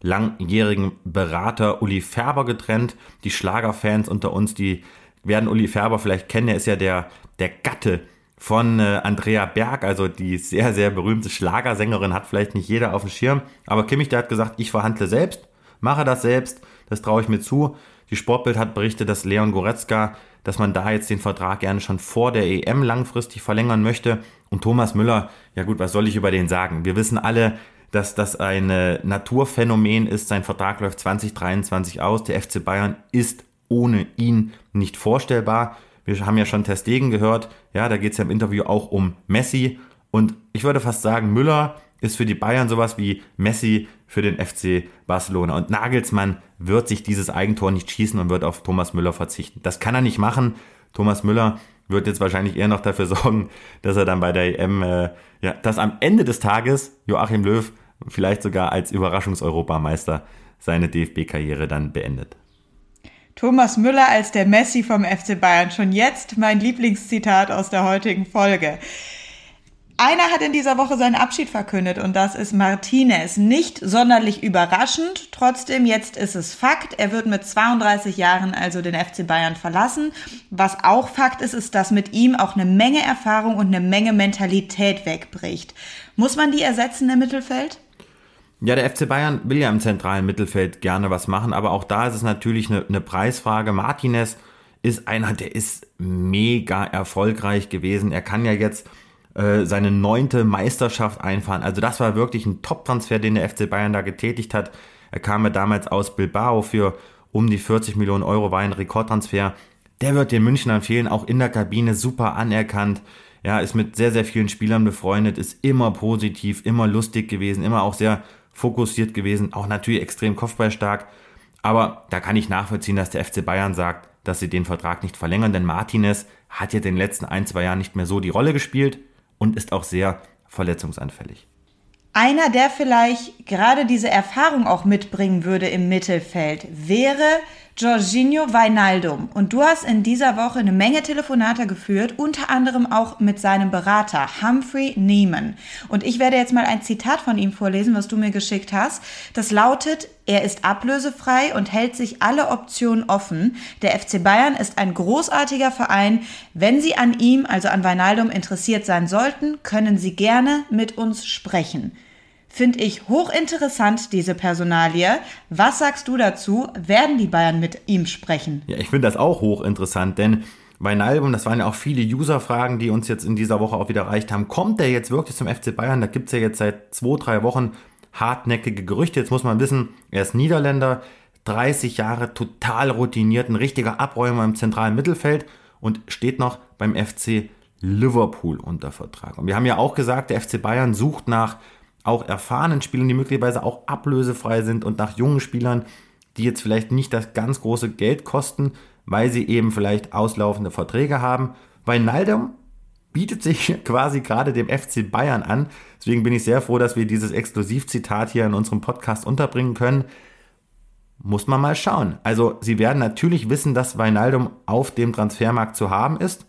langjährigen Berater Uli Färber getrennt. Die Schlagerfans unter uns, die werden Uli Färber vielleicht kennen, er ist ja der, der Gatte von äh, Andrea Berg, also die sehr, sehr berühmte Schlagersängerin, hat vielleicht nicht jeder auf dem Schirm. Aber Kimmich, der hat gesagt, ich verhandle selbst, mache das selbst, das traue ich mir zu. Die Sportbild hat berichtet, dass Leon Goretzka, dass man da jetzt den Vertrag gerne schon vor der EM langfristig verlängern möchte. Und Thomas Müller, ja gut, was soll ich über den sagen? Wir wissen alle, dass das ein Naturphänomen ist. Sein Vertrag läuft 2023 aus. Der FC Bayern ist ohne ihn nicht vorstellbar. Wir haben ja schon Testegen gehört. Ja, da geht es ja im Interview auch um Messi. Und ich würde fast sagen, Müller ist für die Bayern sowas wie Messi für den FC Barcelona. Und Nagelsmann wird sich dieses Eigentor nicht schießen und wird auf Thomas Müller verzichten. Das kann er nicht machen. Thomas Müller wird jetzt wahrscheinlich eher noch dafür sorgen, dass er dann bei der EM, äh, ja, dass am Ende des Tages Joachim Löw vielleicht sogar als Überraschungseuropameister seine DFB-Karriere dann beendet.
Thomas Müller als der Messi vom FC Bayern. Schon jetzt mein Lieblingszitat aus der heutigen Folge. Einer hat in dieser Woche seinen Abschied verkündet und das ist Martinez. Nicht sonderlich überraschend, trotzdem jetzt ist es Fakt. Er wird mit 32 Jahren also den FC Bayern verlassen. Was auch Fakt ist, ist, dass mit ihm auch eine Menge Erfahrung und eine Menge Mentalität wegbricht. Muss man die ersetzen im Mittelfeld?
Ja, der FC Bayern will ja im zentralen Mittelfeld gerne was machen, aber auch da ist es natürlich eine, eine Preisfrage. Martinez ist einer, der ist mega erfolgreich gewesen. Er kann ja jetzt äh, seine neunte Meisterschaft einfahren. Also das war wirklich ein Top-Transfer, den der FC Bayern da getätigt hat. Er kam ja damals aus Bilbao für um die 40 Millionen Euro, war ein Rekordtransfer. Der wird den Münchnern fehlen, auch in der Kabine super anerkannt. Ja, ist mit sehr, sehr vielen Spielern befreundet, ist immer positiv, immer lustig gewesen, immer auch sehr fokussiert gewesen, auch natürlich extrem kopfballstark. Aber da kann ich nachvollziehen, dass der FC Bayern sagt, dass sie den Vertrag nicht verlängern, denn Martinez hat ja den letzten ein, zwei Jahren nicht mehr so die Rolle gespielt und ist auch sehr verletzungsanfällig.
Einer, der vielleicht gerade diese Erfahrung auch mitbringen würde im Mittelfeld, wäre Jorginho Weinaldum. Und du hast in dieser Woche eine Menge Telefonate geführt, unter anderem auch mit seinem Berater Humphrey Neiman. Und ich werde jetzt mal ein Zitat von ihm vorlesen, was du mir geschickt hast. Das lautet, er ist ablösefrei und hält sich alle Optionen offen. Der FC Bayern ist ein großartiger Verein. Wenn Sie an ihm, also an Weinaldum, interessiert sein sollten, können Sie gerne mit uns sprechen. Finde ich hochinteressant, diese Personalie. Was sagst du dazu? Werden die Bayern mit ihm sprechen?
Ja, ich finde das auch hochinteressant, denn Weinaldum, das waren ja auch viele User-Fragen, die uns jetzt in dieser Woche auch wieder erreicht haben. Kommt der jetzt wirklich zum FC Bayern? Da gibt es ja jetzt seit zwei, drei Wochen hartnäckige Gerüchte. Jetzt muss man wissen, er ist Niederländer, 30 Jahre total routiniert, ein richtiger Abräumer im zentralen Mittelfeld und steht noch beim FC Liverpool unter Vertrag. Und wir haben ja auch gesagt, der FC Bayern sucht nach auch erfahrenen Spielern, die möglicherweise auch ablösefrei sind und nach jungen Spielern, die jetzt vielleicht nicht das ganz große Geld kosten, weil sie eben vielleicht auslaufende Verträge haben. Weil Naldum bietet sich quasi gerade dem FC Bayern an. Deswegen bin ich sehr froh, dass wir dieses Exklusivzitat hier in unserem Podcast unterbringen können. Muss man mal schauen. Also, sie werden natürlich wissen, dass Weinaldum auf dem Transfermarkt zu haben ist.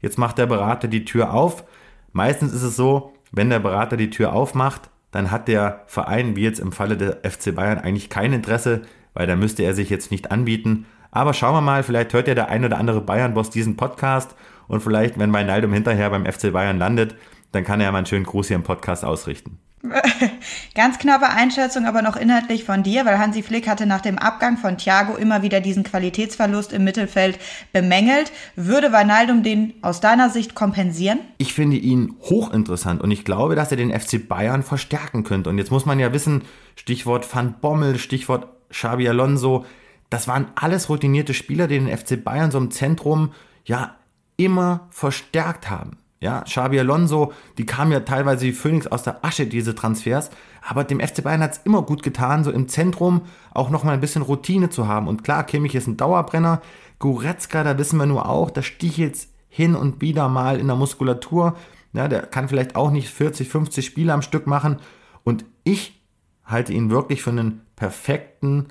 Jetzt macht der Berater die Tür auf. Meistens ist es so, wenn der Berater die Tür aufmacht, dann hat der Verein, wie jetzt im Falle der FC Bayern, eigentlich kein Interesse, weil da müsste er sich jetzt nicht anbieten. Aber schauen wir mal, vielleicht hört ja der ein oder andere Bayern-Boss diesen Podcast und vielleicht, wenn Weinaldum hinterher beim FC Bayern landet, dann kann er mal einen schönen Gruß hier im Podcast ausrichten.
Ganz knappe Einschätzung, aber noch inhaltlich von dir, weil Hansi Flick hatte nach dem Abgang von Thiago immer wieder diesen Qualitätsverlust im Mittelfeld bemängelt. Würde Weinaldum den aus deiner Sicht kompensieren?
Ich finde ihn hochinteressant und ich glaube, dass er den FC Bayern verstärken könnte. Und jetzt muss man ja wissen, Stichwort Van Bommel, Stichwort Xabi Alonso, das waren alles routinierte Spieler, die den FC Bayern so im Zentrum ja immer verstärkt haben. Ja, Xabi Alonso, die kamen ja teilweise wie Phoenix aus der Asche, diese Transfers. Aber dem FC Bayern hat es immer gut getan, so im Zentrum auch nochmal ein bisschen Routine zu haben. Und klar, Kimmich ist ein Dauerbrenner. Goretzka, da wissen wir nur auch, da stichelt hin und wieder mal in der Muskulatur. Ja, der kann vielleicht auch nicht 40, 50 Spiele am Stück machen. Und ich halte ihn wirklich für einen perfekten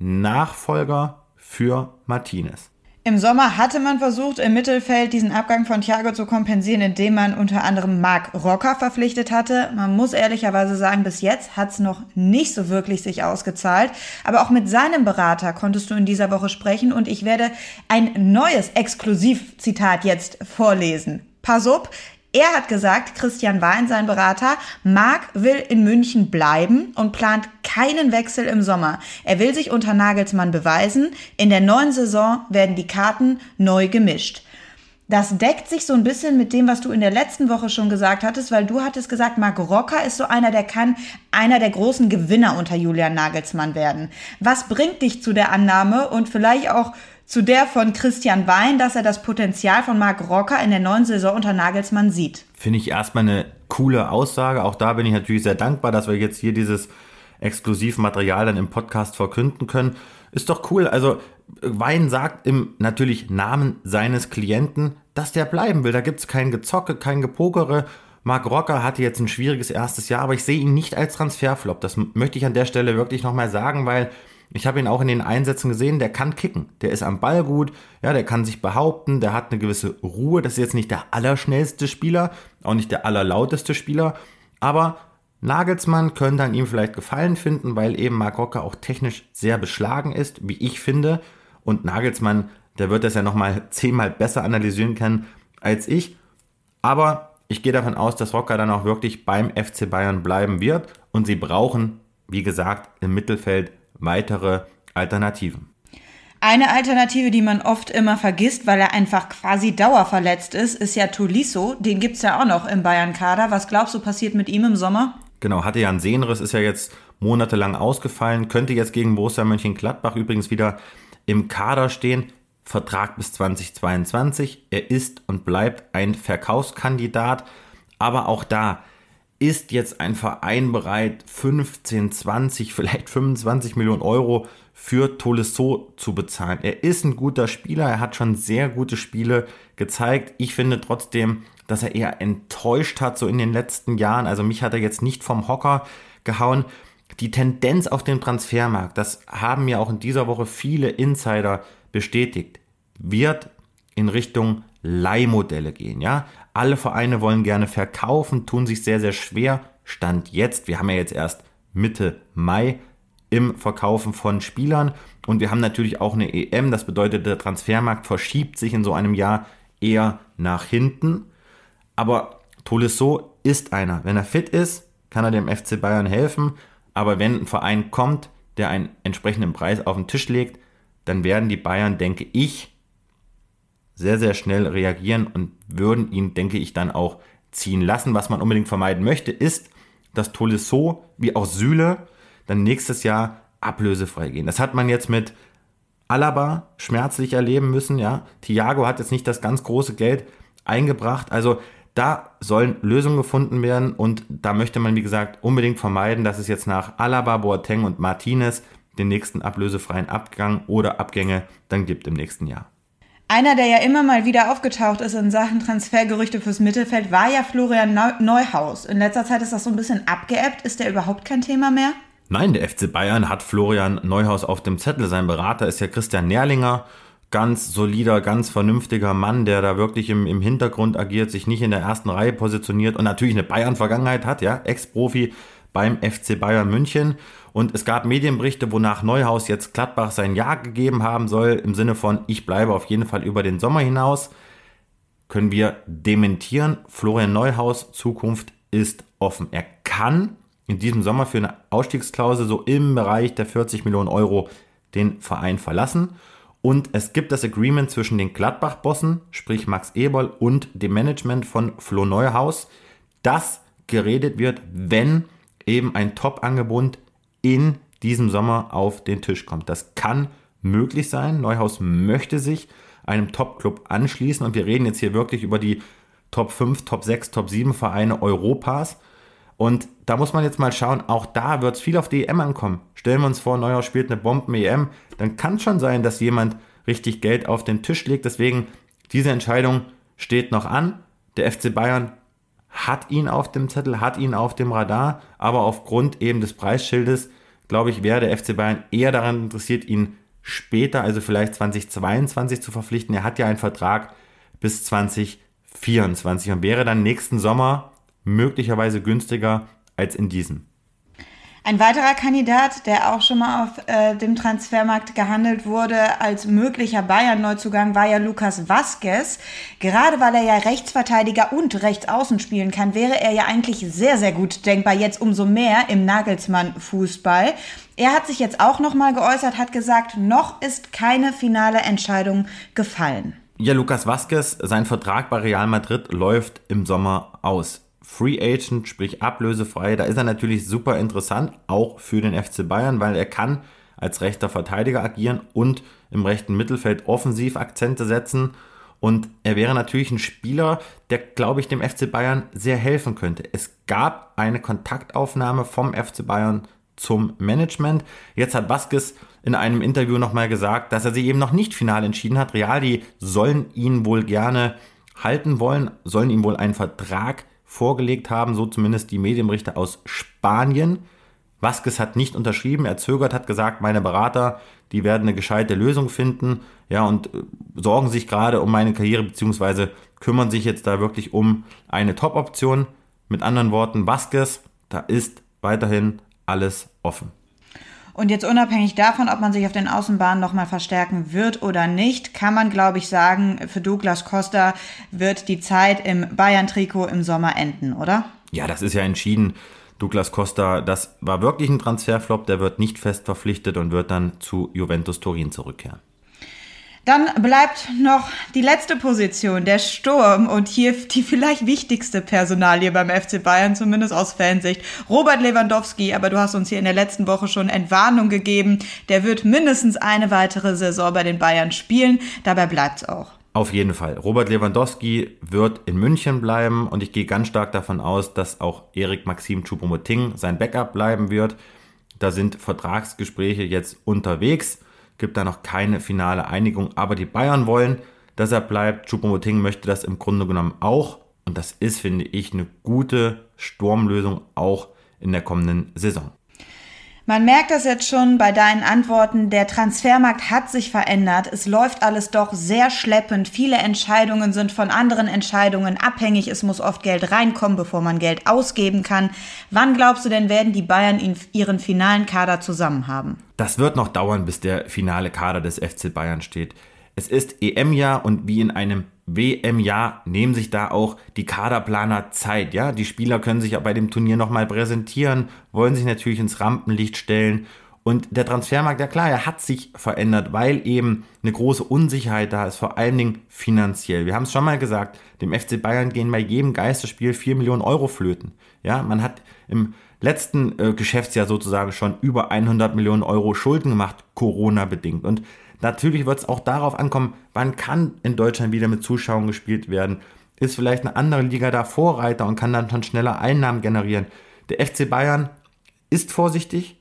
Nachfolger für Martinez.
Im Sommer hatte man versucht, im Mittelfeld diesen Abgang von Thiago zu kompensieren, indem man unter anderem Marc Rocker verpflichtet hatte. Man muss ehrlicherweise sagen, bis jetzt hat es noch nicht so wirklich sich ausgezahlt. Aber auch mit seinem Berater konntest du in dieser Woche sprechen und ich werde ein neues Exklusivzitat jetzt vorlesen. Pass up, er hat gesagt, Christian Wein, sein Berater, Marc will in München bleiben und plant keinen Wechsel im Sommer. Er will sich unter Nagelsmann beweisen. In der neuen Saison werden die Karten neu gemischt. Das deckt sich so ein bisschen mit dem, was du in der letzten Woche schon gesagt hattest, weil du hattest gesagt, Marc Rocker ist so einer, der kann einer der großen Gewinner unter Julian Nagelsmann werden. Was bringt dich zu der Annahme und vielleicht auch zu der von Christian Wein, dass er das Potenzial von Marc Rocker in der neuen Saison unter Nagelsmann sieht.
Finde ich erstmal eine coole Aussage. Auch da bin ich natürlich sehr dankbar, dass wir jetzt hier dieses Exklusivmaterial dann im Podcast verkünden können. Ist doch cool. Also Wein sagt im natürlich Namen seines Klienten, dass der bleiben will. Da gibt es kein Gezocke, kein Gepokere. Marc Rocker hatte jetzt ein schwieriges erstes Jahr, aber ich sehe ihn nicht als Transferflop. Das möchte ich an der Stelle wirklich nochmal sagen, weil ich habe ihn auch in den Einsätzen gesehen, der kann kicken. Der ist am Ball gut, ja, der kann sich behaupten, der hat eine gewisse Ruhe. Das ist jetzt nicht der allerschnellste Spieler, auch nicht der allerlauteste Spieler, aber Nagelsmann könnte an ihm vielleicht Gefallen finden, weil eben Marc Rocker auch technisch sehr beschlagen ist, wie ich finde. Und Nagelsmann, der wird das ja nochmal zehnmal besser analysieren können als ich. Aber ich gehe davon aus, dass Rocker dann auch wirklich beim FC Bayern bleiben wird. Und sie brauchen, wie gesagt, im Mittelfeld weitere Alternativen.
Eine Alternative, die man oft immer vergisst, weil er einfach quasi dauerverletzt ist, ist ja Tolisso. Den gibt es ja auch noch im Bayern-Kader. Was glaubst du, passiert mit ihm im Sommer?
Genau, hatte ja einen Sehnenriss, ist ja jetzt monatelang ausgefallen, könnte jetzt gegen Borussia Mönchengladbach übrigens wieder im Kader stehen. Vertrag bis 2022. Er ist und bleibt ein Verkaufskandidat. Aber auch da, ist jetzt ein Verein bereit, 15, 20, vielleicht 25 Millionen Euro für Tolisso zu bezahlen. Er ist ein guter Spieler, er hat schon sehr gute Spiele gezeigt. Ich finde trotzdem, dass er eher enttäuscht hat, so in den letzten Jahren. Also mich hat er jetzt nicht vom Hocker gehauen. Die Tendenz auf dem Transfermarkt, das haben ja auch in dieser Woche viele Insider bestätigt, wird in Richtung Leihmodelle gehen. Ja, alle Vereine wollen gerne verkaufen, tun sich sehr, sehr schwer. Stand jetzt, wir haben ja jetzt erst Mitte Mai im Verkaufen von Spielern und wir haben natürlich auch eine EM. Das bedeutet, der Transfermarkt verschiebt sich in so einem Jahr eher nach hinten. Aber Tolisso ist einer. Wenn er fit ist, kann er dem FC Bayern helfen. Aber wenn ein Verein kommt, der einen entsprechenden Preis auf den Tisch legt, dann werden die Bayern, denke ich, sehr, sehr schnell reagieren und würden ihn, denke ich, dann auch ziehen lassen. Was man unbedingt vermeiden möchte, ist, dass Tolisso wie auch Süle dann nächstes Jahr ablösefrei gehen. Das hat man jetzt mit Alaba schmerzlich erleben müssen, ja. Thiago hat jetzt nicht das ganz große Geld eingebracht. Also da sollen Lösungen gefunden werden und da möchte man, wie gesagt, unbedingt vermeiden, dass es jetzt nach Alaba, Boateng und Martinez den nächsten ablösefreien Abgang oder Abgänge dann gibt im nächsten Jahr.
Einer, der ja immer mal wieder aufgetaucht ist in Sachen Transfergerüchte fürs Mittelfeld, war ja Florian Neuhaus. In letzter Zeit ist das so ein bisschen abgeebbt. Ist der überhaupt kein Thema mehr?
Nein, der FC Bayern hat Florian Neuhaus auf dem Zettel. Sein Berater ist ja Christian Nährlinger. Ganz solider, ganz vernünftiger Mann, der da wirklich im, im Hintergrund agiert, sich nicht in der ersten Reihe positioniert und natürlich eine Bayern-Vergangenheit hat, ja, Ex-Profi beim FC Bayern München. Und es gab Medienberichte, wonach Neuhaus jetzt Gladbach sein Ja gegeben haben soll, im Sinne von, ich bleibe auf jeden Fall über den Sommer hinaus. Können wir dementieren, Florian Neuhaus Zukunft ist offen. Er kann in diesem Sommer für eine Ausstiegsklausel so im Bereich der 40 Millionen Euro den Verein verlassen. Und es gibt das Agreement zwischen den Gladbach-Bossen, sprich Max Eberl und dem Management von Flo Neuhaus, dass geredet wird, wenn eben ein Top-Angebot in diesem Sommer auf den Tisch kommt. Das kann möglich sein. Neuhaus möchte sich einem Top-Club anschließen und wir reden jetzt hier wirklich über die Top 5, Top 6, Top 7 Vereine Europas. Und da muss man jetzt mal schauen, auch da wird es viel auf die EM ankommen. Stellen wir uns vor, Neuer spielt eine Bomben-EM, dann kann es schon sein, dass jemand richtig Geld auf den Tisch legt. Deswegen, diese Entscheidung steht noch an. Der FC Bayern hat ihn auf dem Zettel, hat ihn auf dem Radar, aber aufgrund eben des Preisschildes, glaube ich, wäre der FC Bayern eher daran interessiert, ihn später, also vielleicht 2022 zu verpflichten. Er hat ja einen Vertrag bis 2024 und wäre dann nächsten Sommer möglicherweise günstiger als in diesem.
Ein weiterer Kandidat, der auch schon mal auf äh, dem Transfermarkt gehandelt wurde als möglicher Bayern-Neuzugang, war ja Lukas Vazquez. Gerade weil er ja Rechtsverteidiger und Rechtsaußen spielen kann, wäre er ja eigentlich sehr, sehr gut denkbar. Jetzt umso mehr im Nagelsmann-Fußball. Er hat sich jetzt auch nochmal geäußert, hat gesagt, noch ist keine finale Entscheidung gefallen.
Ja, Lukas Vazquez, sein Vertrag bei Real Madrid läuft im Sommer aus. Free Agent, sprich ablösefrei, da ist er natürlich super interessant, auch für den FC Bayern, weil er kann als rechter Verteidiger agieren und im rechten Mittelfeld offensiv Akzente setzen. Und er wäre natürlich ein Spieler, der, glaube ich, dem FC Bayern sehr helfen könnte. Es gab eine Kontaktaufnahme vom FC Bayern zum Management. Jetzt hat Vasquez in einem Interview nochmal gesagt, dass er sich eben noch nicht final entschieden hat. Real, die sollen ihn wohl gerne halten wollen, sollen ihm wohl einen Vertrag vorgelegt haben, so zumindest die Medienberichte aus Spanien. Vasquez hat nicht unterschrieben, er zögert, hat gesagt, meine Berater, die werden eine gescheite Lösung finden, ja, und äh, sorgen sich gerade um meine Karriere, beziehungsweise kümmern sich jetzt da wirklich um eine Top-Option. Mit anderen Worten, Vasquez, da ist weiterhin alles offen.
Und jetzt unabhängig davon, ob man sich auf den Außenbahnen nochmal verstärken wird oder nicht, kann man, glaube ich, sagen, für Douglas Costa wird die Zeit im Bayern-Trikot im Sommer enden, oder?
Ja, das ist ja entschieden. Douglas Costa, das war wirklich ein Transferflop, der wird nicht fest verpflichtet und wird dann zu Juventus Turin zurückkehren.
Dann bleibt noch die letzte Position, der Sturm und hier die vielleicht wichtigste Personalie beim FC Bayern, zumindest aus Fansicht. Robert Lewandowski, aber du hast uns hier in der letzten Woche schon Entwarnung gegeben. Der wird mindestens eine weitere Saison bei den Bayern spielen. Dabei bleibt's auch.
Auf jeden Fall. Robert Lewandowski wird in München bleiben und ich gehe ganz stark davon aus, dass auch Erik Maxim Choupo-Moting sein Backup bleiben wird. Da sind Vertragsgespräche jetzt unterwegs gibt da noch keine finale Einigung. Aber die Bayern wollen, dass er bleibt. Choupo-Moting möchte das im Grunde genommen auch. Und das ist, finde ich, eine gute Sturmlösung auch in der kommenden Saison.
Man merkt das jetzt schon bei deinen Antworten. Der Transfermarkt hat sich verändert. Es läuft alles doch sehr schleppend. Viele Entscheidungen sind von anderen Entscheidungen abhängig. Es muss oft Geld reinkommen, bevor man Geld ausgeben kann. Wann glaubst du denn, werden die Bayern ihren finalen Kader zusammen haben?
Das wird noch dauern, bis der finale Kader des FC Bayern steht. Es ist EM-Jahr und wie in einem WM-Jahr nehmen sich da auch die Kaderplaner Zeit. Ja, die Spieler können sich bei dem Turnier nochmal präsentieren, wollen sich natürlich ins Rampenlicht stellen. Und der Transfermarkt, ja klar, er hat sich verändert, weil eben eine große Unsicherheit da ist, vor allen Dingen finanziell. Wir haben es schon mal gesagt, dem FC Bayern gehen bei jedem Geisterspiel 4 Millionen Euro flöten. Ja, man hat im letzten äh, Geschäftsjahr sozusagen schon über 100 Millionen Euro Schulden gemacht, Corona bedingt. Und natürlich wird es auch darauf ankommen, wann kann in Deutschland wieder mit Zuschauern gespielt werden. Ist vielleicht eine andere Liga da Vorreiter und kann dann schon schneller Einnahmen generieren. Der FC Bayern ist vorsichtig,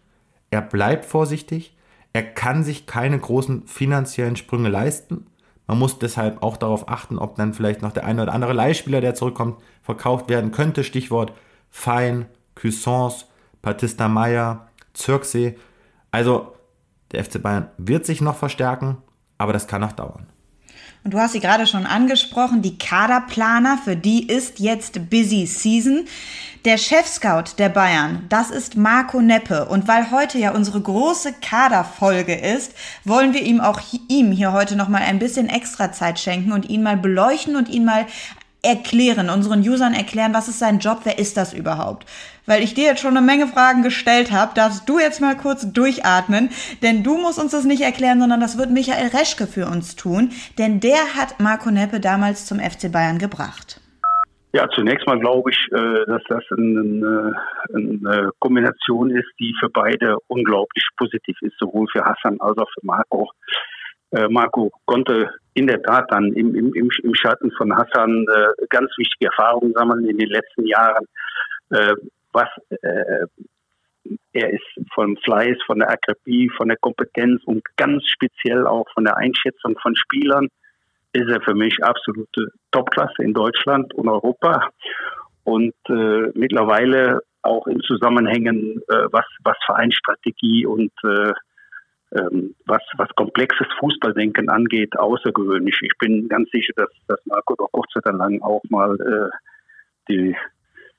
er bleibt vorsichtig, er kann sich keine großen finanziellen Sprünge leisten. Man muss deshalb auch darauf achten, ob dann vielleicht noch der eine oder andere Leihspieler, der zurückkommt, verkauft werden könnte. Stichwort Fein, Cuisance, Batista Meyer, Zirksee. Also der FC Bayern wird sich noch verstärken, aber das kann noch dauern.
Und du hast sie gerade schon angesprochen, die Kaderplaner, für die ist jetzt Busy Season. Der Chefscout der Bayern, das ist Marco Neppe. Und weil heute ja unsere große Kaderfolge ist, wollen wir ihm auch ihm hier heute nochmal ein bisschen extra Zeit schenken und ihn mal beleuchten und ihn mal erklären, unseren Usern erklären, was ist sein Job, wer ist das überhaupt? Weil ich dir jetzt schon eine Menge Fragen gestellt habe, darfst du jetzt mal kurz durchatmen, denn du musst uns das nicht erklären, sondern das wird Michael Reschke für uns tun, denn der hat Marco Neppe damals zum FC Bayern gebracht.
Ja, zunächst mal glaube ich, äh, dass das eine, eine, Kombination ist, die für beide unglaublich positiv ist, sowohl für Hassan als auch für Marco. Äh, Marco konnte in der Tat dann im, im, im Schatten von Hassan äh, ganz wichtige Erfahrungen sammeln in den letzten Jahren. Äh, was äh, er ist vom Fleiß, von der Akribie, von der Kompetenz und ganz speziell auch von der Einschätzung von Spielern ist er für mich absolute Topklasse in Deutschland und Europa. Und äh, mittlerweile auch in Zusammenhängen, äh, was, was Vereinsstrategie und was, was komplexes Fußballdenken angeht, außergewöhnlich. Ich bin ganz sicher, dass, dass Marco doch kurz oder lang auch mal äh, die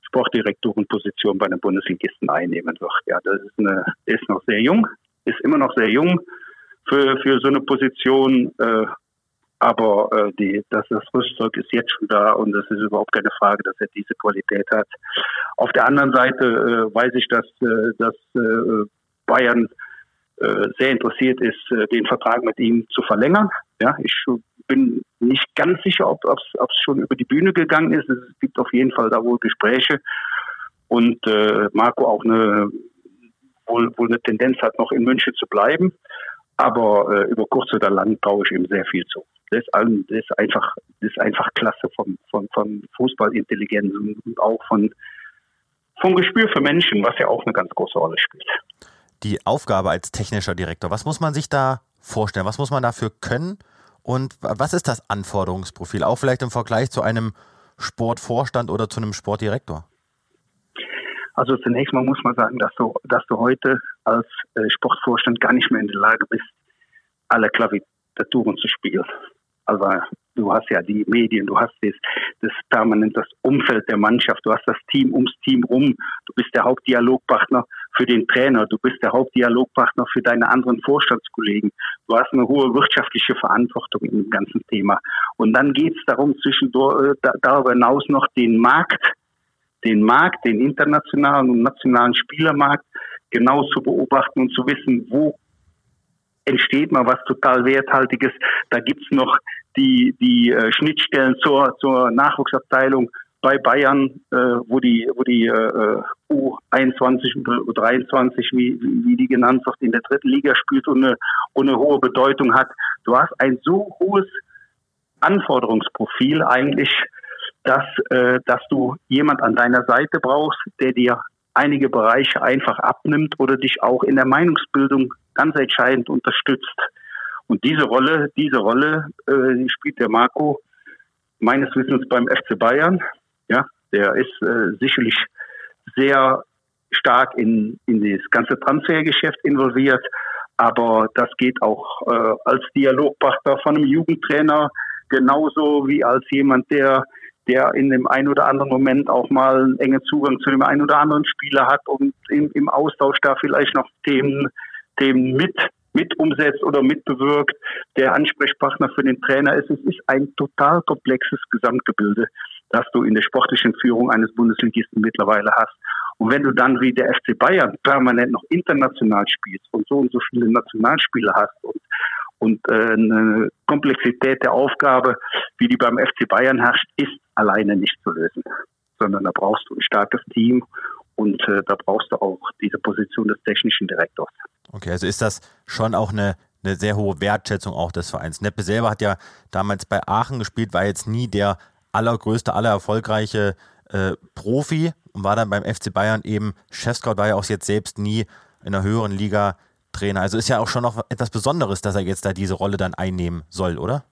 Sportdirektorenposition bei den Bundesligisten einnehmen wird. Ja, das ist eine, ist noch sehr jung, ist immer noch sehr jung für, für so eine Position. Äh, aber äh, die, das, das Rüstzeug ist jetzt schon da und es ist überhaupt keine Frage, dass er diese Qualität hat. Auf der anderen Seite äh, weiß ich, dass, äh, dass äh, Bayern sehr interessiert ist, äh, den Vertrag mit ihm zu verlängern. Ja, ich bin nicht ganz sicher, ob es schon über die Bühne gegangen ist. Es gibt auf jeden Fall da wohl Gespräche und äh, Marco auch eine wohl, wohl eine Tendenz hat, noch in München zu bleiben. Aber äh, über kurz oder lang traue ich ihm sehr viel zu. Das ist, das ist einfach, das ist einfach klasse von, von, von Fußballintelligenz und auch von, vom Gespür für Menschen, was ja auch eine ganz große Rolle spielt.
Die Aufgabe als technischer Direktor, was muss man sich da vorstellen? Was muss man dafür können? Und was ist das Anforderungsprofil? Auch vielleicht im Vergleich zu einem Sportvorstand oder zu einem Sportdirektor?
Also zunächst mal muss man sagen, dass du, dass du heute als äh, Sportvorstand gar nicht mehr in der Lage bist, alle Klaviaturen zu spielen. Also du hast ja die Medien, du hast das, das permanent das Umfeld der Mannschaft, du hast das Team ums Team rum, du bist der Hauptdialogpartner für den Trainer, du bist der Hauptdialogpartner für deine anderen Vorstandskollegen, du hast eine hohe wirtschaftliche Verantwortung dem ganzen Thema. Und dann geht es darum, zwischendurch äh, darüber hinaus noch den Markt den Markt, den internationalen und nationalen Spielermarkt genau zu beobachten und zu wissen, wo entsteht mal was total Werthaltiges. Da gibt's noch die, die äh, Schnittstellen zur, zur Nachwuchsabteilung bei Bayern, äh, wo die, wo die äh, U21 oder U23, wie, wie die genannt wird, in der dritten Liga spielt und eine, und eine hohe Bedeutung hat. Du hast ein so hohes Anforderungsprofil eigentlich dass, äh, dass du jemand an deiner Seite brauchst, der dir einige Bereiche einfach abnimmt oder dich auch in der Meinungsbildung ganz entscheidend unterstützt. Und diese Rolle, diese Rolle äh, spielt der Marco meines Wissens beim FC Bayern. Der ist äh, sicherlich sehr stark in, in das ganze Transfergeschäft involviert, aber das geht auch äh, als Dialogpartner von einem Jugendtrainer genauso wie als jemand, der der in dem einen oder anderen Moment auch mal einen engen Zugang zu dem einen oder anderen Spieler hat und im, im Austausch da vielleicht noch Themen, Themen mit, mit umsetzt oder mitbewirkt, der Ansprechpartner für den Trainer ist. Es ist ein total komplexes Gesamtgebilde, das du in der sportlichen Führung eines Bundesligisten mittlerweile hast. Und wenn du dann wie der FC Bayern permanent noch international spielst und so und so viele Nationalspieler hast und und äh, eine Komplexität der Aufgabe, wie die beim FC Bayern herrscht, ist alleine nicht zu lösen, sondern da brauchst du ein starkes Team und äh, da brauchst du auch diese Position des technischen Direktors.
Okay, also ist das schon auch eine, eine sehr hohe Wertschätzung auch des Vereins. Neppe selber hat ja damals bei Aachen gespielt, war jetzt nie der allergrößte, aller erfolgreiche äh, Profi und war dann beim FC Bayern eben Chefscout, war ja auch jetzt selbst nie in einer höheren Liga Trainer. Also ist ja auch schon noch etwas Besonderes, dass er jetzt da diese Rolle dann einnehmen soll, oder?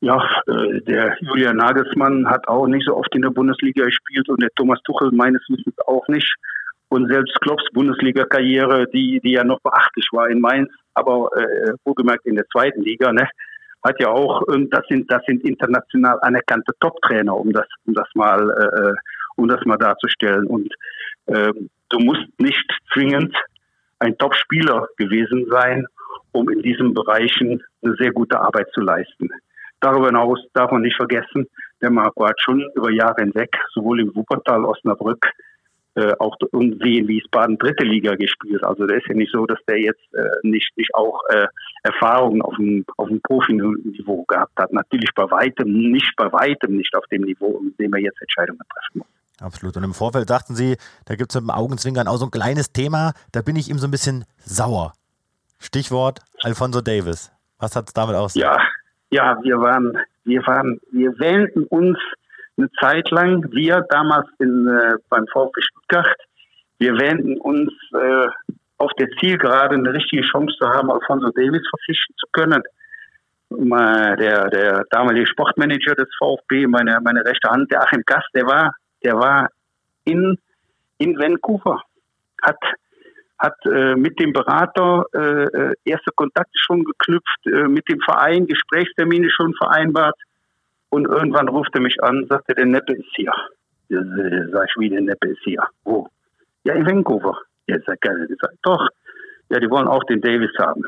Ja, äh, der Julian Nagelsmann hat auch nicht so oft in der Bundesliga gespielt und der Thomas Tuchel meines Wissens auch nicht. Und selbst Klopps Bundesliga-Karriere, die, die ja noch beachtlich war in Mainz, aber äh, wohlgemerkt in der zweiten Liga, ne, hat ja auch, das sind, das sind international anerkannte Top-Trainer, um das, um das mal, äh, um das mal darzustellen. Und äh, du musst nicht zwingend ein Top-Spieler gewesen sein, um in diesen Bereichen eine sehr gute Arbeit zu leisten. Darüber hinaus darf man nicht vergessen, der Marco hat schon über Jahre hinweg sowohl im Wuppertal, Osnabrück, äh, auch und wie in Wiesbaden dritte Liga gespielt. Also der ist ja nicht so, dass der jetzt äh, nicht, nicht auch äh, Erfahrungen auf dem, auf dem Profiniveau gehabt hat. Natürlich bei weitem, nicht bei weitem nicht auf dem Niveau, in dem er jetzt Entscheidungen treffen muss.
Absolut. Und im Vorfeld sagten Sie, da gibt es mit dem Augenzwinkern auch so ein kleines Thema, da bin ich ihm so ein bisschen sauer. Stichwort Alfonso Davis. Was hat es damit aus?
Ja, ja, wir waren, wir waren, wir wählten uns eine Zeit lang, wir damals in, äh, beim VfB Stuttgart, wir wählten uns äh, auf der Zielgerade eine richtige Chance zu haben, Alfonso Davis verpflichten zu können. Der, der damalige Sportmanager des VfB, meine, meine rechte Hand, der Achim Gast, der war, der war in, in Vancouver, hat hat äh, mit dem Berater äh, äh, erste Kontakte schon geknüpft, äh, mit dem Verein Gesprächstermine schon vereinbart. Und irgendwann ruft er mich an, sagte, der Neppe ist hier. Ja, sag ich, wie der Neppe ist hier? Wo? Ja, in Vancouver. Ja, sag geil. Ich sag, doch. Ja, die wollen auch den Davis haben.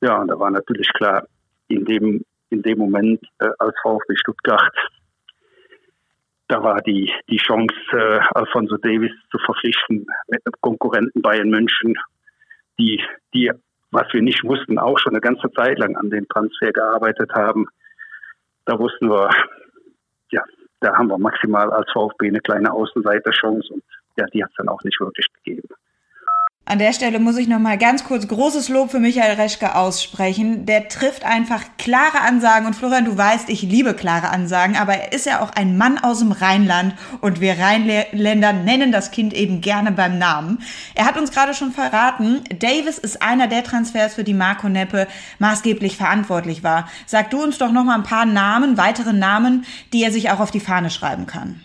Ja, und da war natürlich klar, in dem, in dem Moment äh, als VfB Stuttgart da war die, die Chance, äh, Alfonso Davis zu verpflichten mit einem Konkurrenten Bayern München, die, die, was wir nicht wussten, auch schon eine ganze Zeit lang an dem Transfer gearbeitet haben. Da wussten wir, ja, da haben wir maximal als VfB eine kleine Außenseiterchance und ja, die hat es dann auch nicht wirklich gegeben.
An der Stelle muss ich noch mal ganz kurz großes Lob für Michael Reschke aussprechen. Der trifft einfach klare Ansagen und Florian, du weißt, ich liebe klare Ansagen, aber er ist ja auch ein Mann aus dem Rheinland und wir Rheinländer nennen das Kind eben gerne beim Namen. Er hat uns gerade schon verraten, Davis ist einer der Transfers, für die Marco Neppe maßgeblich verantwortlich war. Sag du uns doch noch mal ein paar Namen, weitere Namen, die er sich auch auf die Fahne schreiben kann.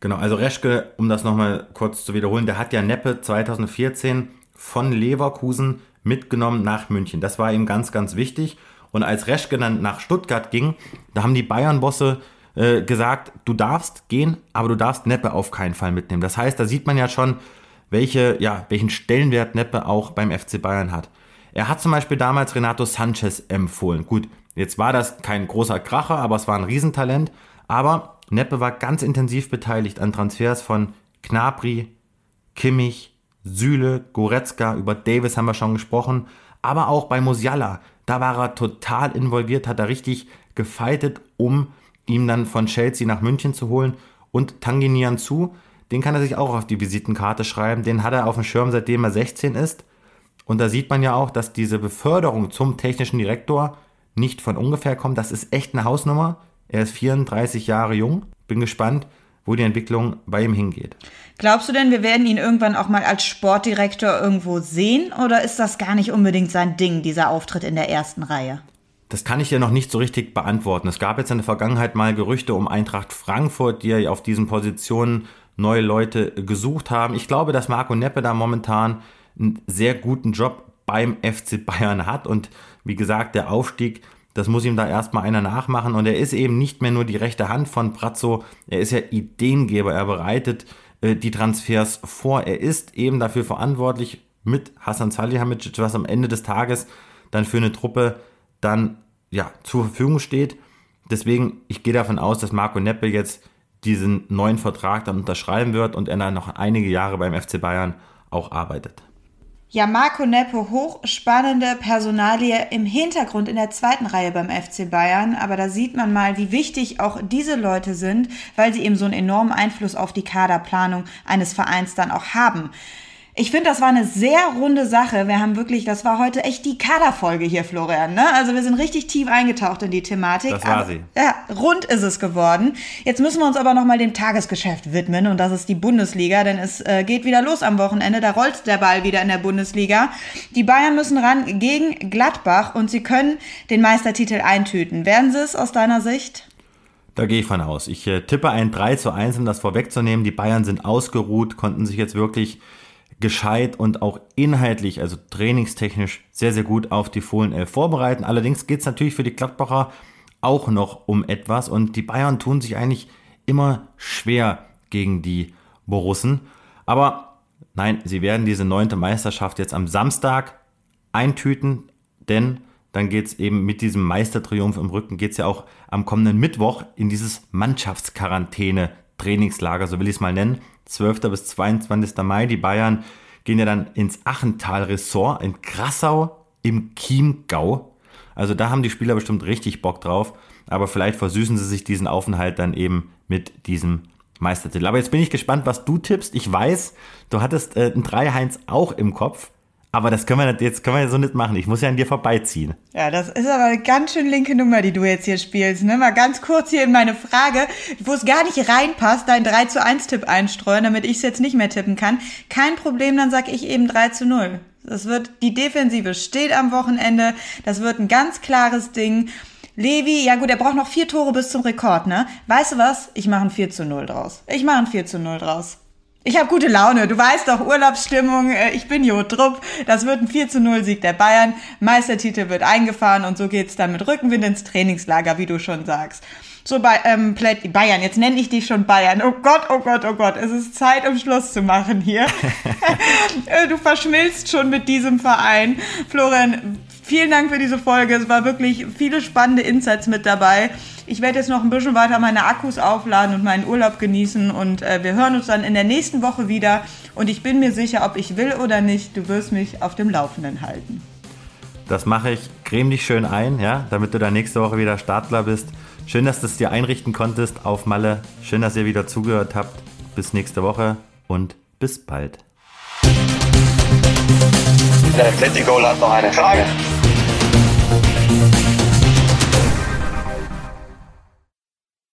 Genau, also Reschke, um das nochmal kurz zu wiederholen, der hat ja Neppe 2014 von Leverkusen mitgenommen nach München. Das war ihm ganz, ganz wichtig. Und als Reschke dann nach Stuttgart ging, da haben die Bayern-Bosse äh, gesagt, du darfst gehen, aber du darfst Neppe auf keinen Fall mitnehmen. Das heißt, da sieht man ja schon, welche, ja, welchen Stellenwert Neppe auch beim FC Bayern hat. Er hat zum Beispiel damals Renato Sanchez empfohlen. Gut, jetzt war das kein großer Kracher, aber es war ein Riesentalent. Aber Neppe war ganz intensiv beteiligt an Transfers von Knapri, Kimmich, Süle, Goretzka, über Davis haben wir schon gesprochen, aber auch bei Musiala. Da war er total involviert, hat er richtig gefeitet, um ihn dann von Chelsea nach München zu holen. Und Tanginian zu, den kann er sich auch auf die Visitenkarte schreiben. Den hat er auf dem Schirm, seitdem er 16 ist. Und da sieht man ja auch, dass diese Beförderung zum technischen Direktor nicht von ungefähr kommt. Das ist echt eine Hausnummer. Er ist 34 Jahre jung. Bin gespannt, wo die Entwicklung bei ihm hingeht.
Glaubst du denn, wir werden ihn irgendwann auch mal als Sportdirektor irgendwo sehen oder ist das gar nicht unbedingt sein Ding, dieser Auftritt in der ersten Reihe?
Das kann ich dir noch nicht so richtig beantworten. Es gab jetzt in der Vergangenheit mal Gerüchte um Eintracht Frankfurt, die ja auf diesen Positionen neue Leute gesucht haben. Ich glaube, dass Marco Neppe da momentan einen sehr guten Job beim FC Bayern hat und wie gesagt, der Aufstieg das muss ihm da erstmal einer nachmachen. Und er ist eben nicht mehr nur die rechte Hand von Brazzo, er ist ja Ideengeber, er bereitet äh, die Transfers vor. Er ist eben dafür verantwortlich mit Hassan Salihamidzic, was am Ende des Tages dann für eine Truppe dann ja zur Verfügung steht. Deswegen, ich gehe davon aus, dass Marco Neppe jetzt diesen neuen Vertrag dann unterschreiben wird und er dann noch einige Jahre beim FC Bayern auch arbeitet.
Ja, Marco Neppe, hochspannende Personalie im Hintergrund in der zweiten Reihe beim FC Bayern. Aber da sieht man mal, wie wichtig auch diese Leute sind, weil sie eben so einen enormen Einfluss auf die Kaderplanung eines Vereins dann auch haben. Ich finde, das war eine sehr runde Sache. Wir haben wirklich, das war heute echt die Kaderfolge hier, Florian. Ne? Also wir sind richtig tief eingetaucht in die Thematik.
Das war aber, sie.
Ja, rund ist es geworden. Jetzt müssen wir uns aber nochmal dem Tagesgeschäft widmen und das ist die Bundesliga, denn es äh, geht wieder los am Wochenende. Da rollt der Ball wieder in der Bundesliga. Die Bayern müssen ran gegen Gladbach und sie können den Meistertitel eintüten. Werden sie es aus deiner Sicht?
Da gehe ich von aus. Ich äh, tippe ein 3 zu 1, um das vorwegzunehmen. Die Bayern sind ausgeruht, konnten sich jetzt wirklich gescheit und auch inhaltlich, also trainingstechnisch, sehr, sehr gut auf die Fohlen 11 vorbereiten. Allerdings geht es natürlich für die Gladbacher auch noch um etwas und die Bayern tun sich eigentlich immer schwer gegen die Borussen. Aber nein, sie werden diese neunte Meisterschaft jetzt am Samstag eintüten, denn dann geht es eben mit diesem Meistertriumph im Rücken, geht es ja auch am kommenden Mittwoch in dieses Mannschaftsquarantäne-Trainingslager, so will ich es mal nennen. 12. bis 22. Mai. Die Bayern gehen ja dann ins Achental-Ressort in Krassau im Chiemgau. Also da haben die Spieler bestimmt richtig Bock drauf. Aber vielleicht versüßen sie sich diesen Aufenthalt dann eben mit diesem Meistertitel. Aber jetzt bin ich gespannt, was du tippst. Ich weiß, du hattest äh, ein 3-1 auch im Kopf. Aber das können wir jetzt können wir so nicht machen. Ich muss ja an dir vorbeiziehen.
Ja, das ist aber eine ganz schön linke Nummer, die du jetzt hier spielst. Ne? Mal ganz kurz hier in meine Frage, wo es gar nicht reinpasst, dein 3 zu 1 Tipp einstreuen, damit ich es jetzt nicht mehr tippen kann. Kein Problem, dann sag ich eben 3 zu 0. Das wird, die Defensive steht am Wochenende. Das wird ein ganz klares Ding. Levi, ja gut, er braucht noch vier Tore bis zum Rekord, ne? Weißt du was? Ich mache ein 4 zu 0 draus. Ich mache ein 4 zu 0 draus. Ich habe gute Laune. Du weißt doch, Urlaubsstimmung. Äh, ich bin Jo Trupp. Das wird ein 4 zu 0 Sieg der Bayern. Meistertitel wird eingefahren und so geht's dann mit Rückenwind ins Trainingslager, wie du schon sagst. So bei ähm, Bayern, jetzt nenne ich dich schon Bayern. Oh Gott, oh Gott, oh Gott, es ist Zeit, um Schluss zu machen hier. Äh, du verschmilzt schon mit diesem Verein. Florian, vielen Dank für diese Folge. Es war wirklich viele spannende Insights mit dabei. Ich werde jetzt noch ein bisschen weiter meine Akkus aufladen und meinen Urlaub genießen und äh, wir hören uns dann in der nächsten Woche wieder und ich bin mir sicher, ob ich will oder nicht, du wirst mich auf dem Laufenden halten.
Das mache ich. Creme dich schön ein, ja, damit du dann nächste Woche wieder Startler bist. Schön, dass du es dir einrichten konntest auf Malle. Schön, dass ihr wieder zugehört habt. Bis nächste Woche und bis bald.
Der Atletico hat noch eine Frage.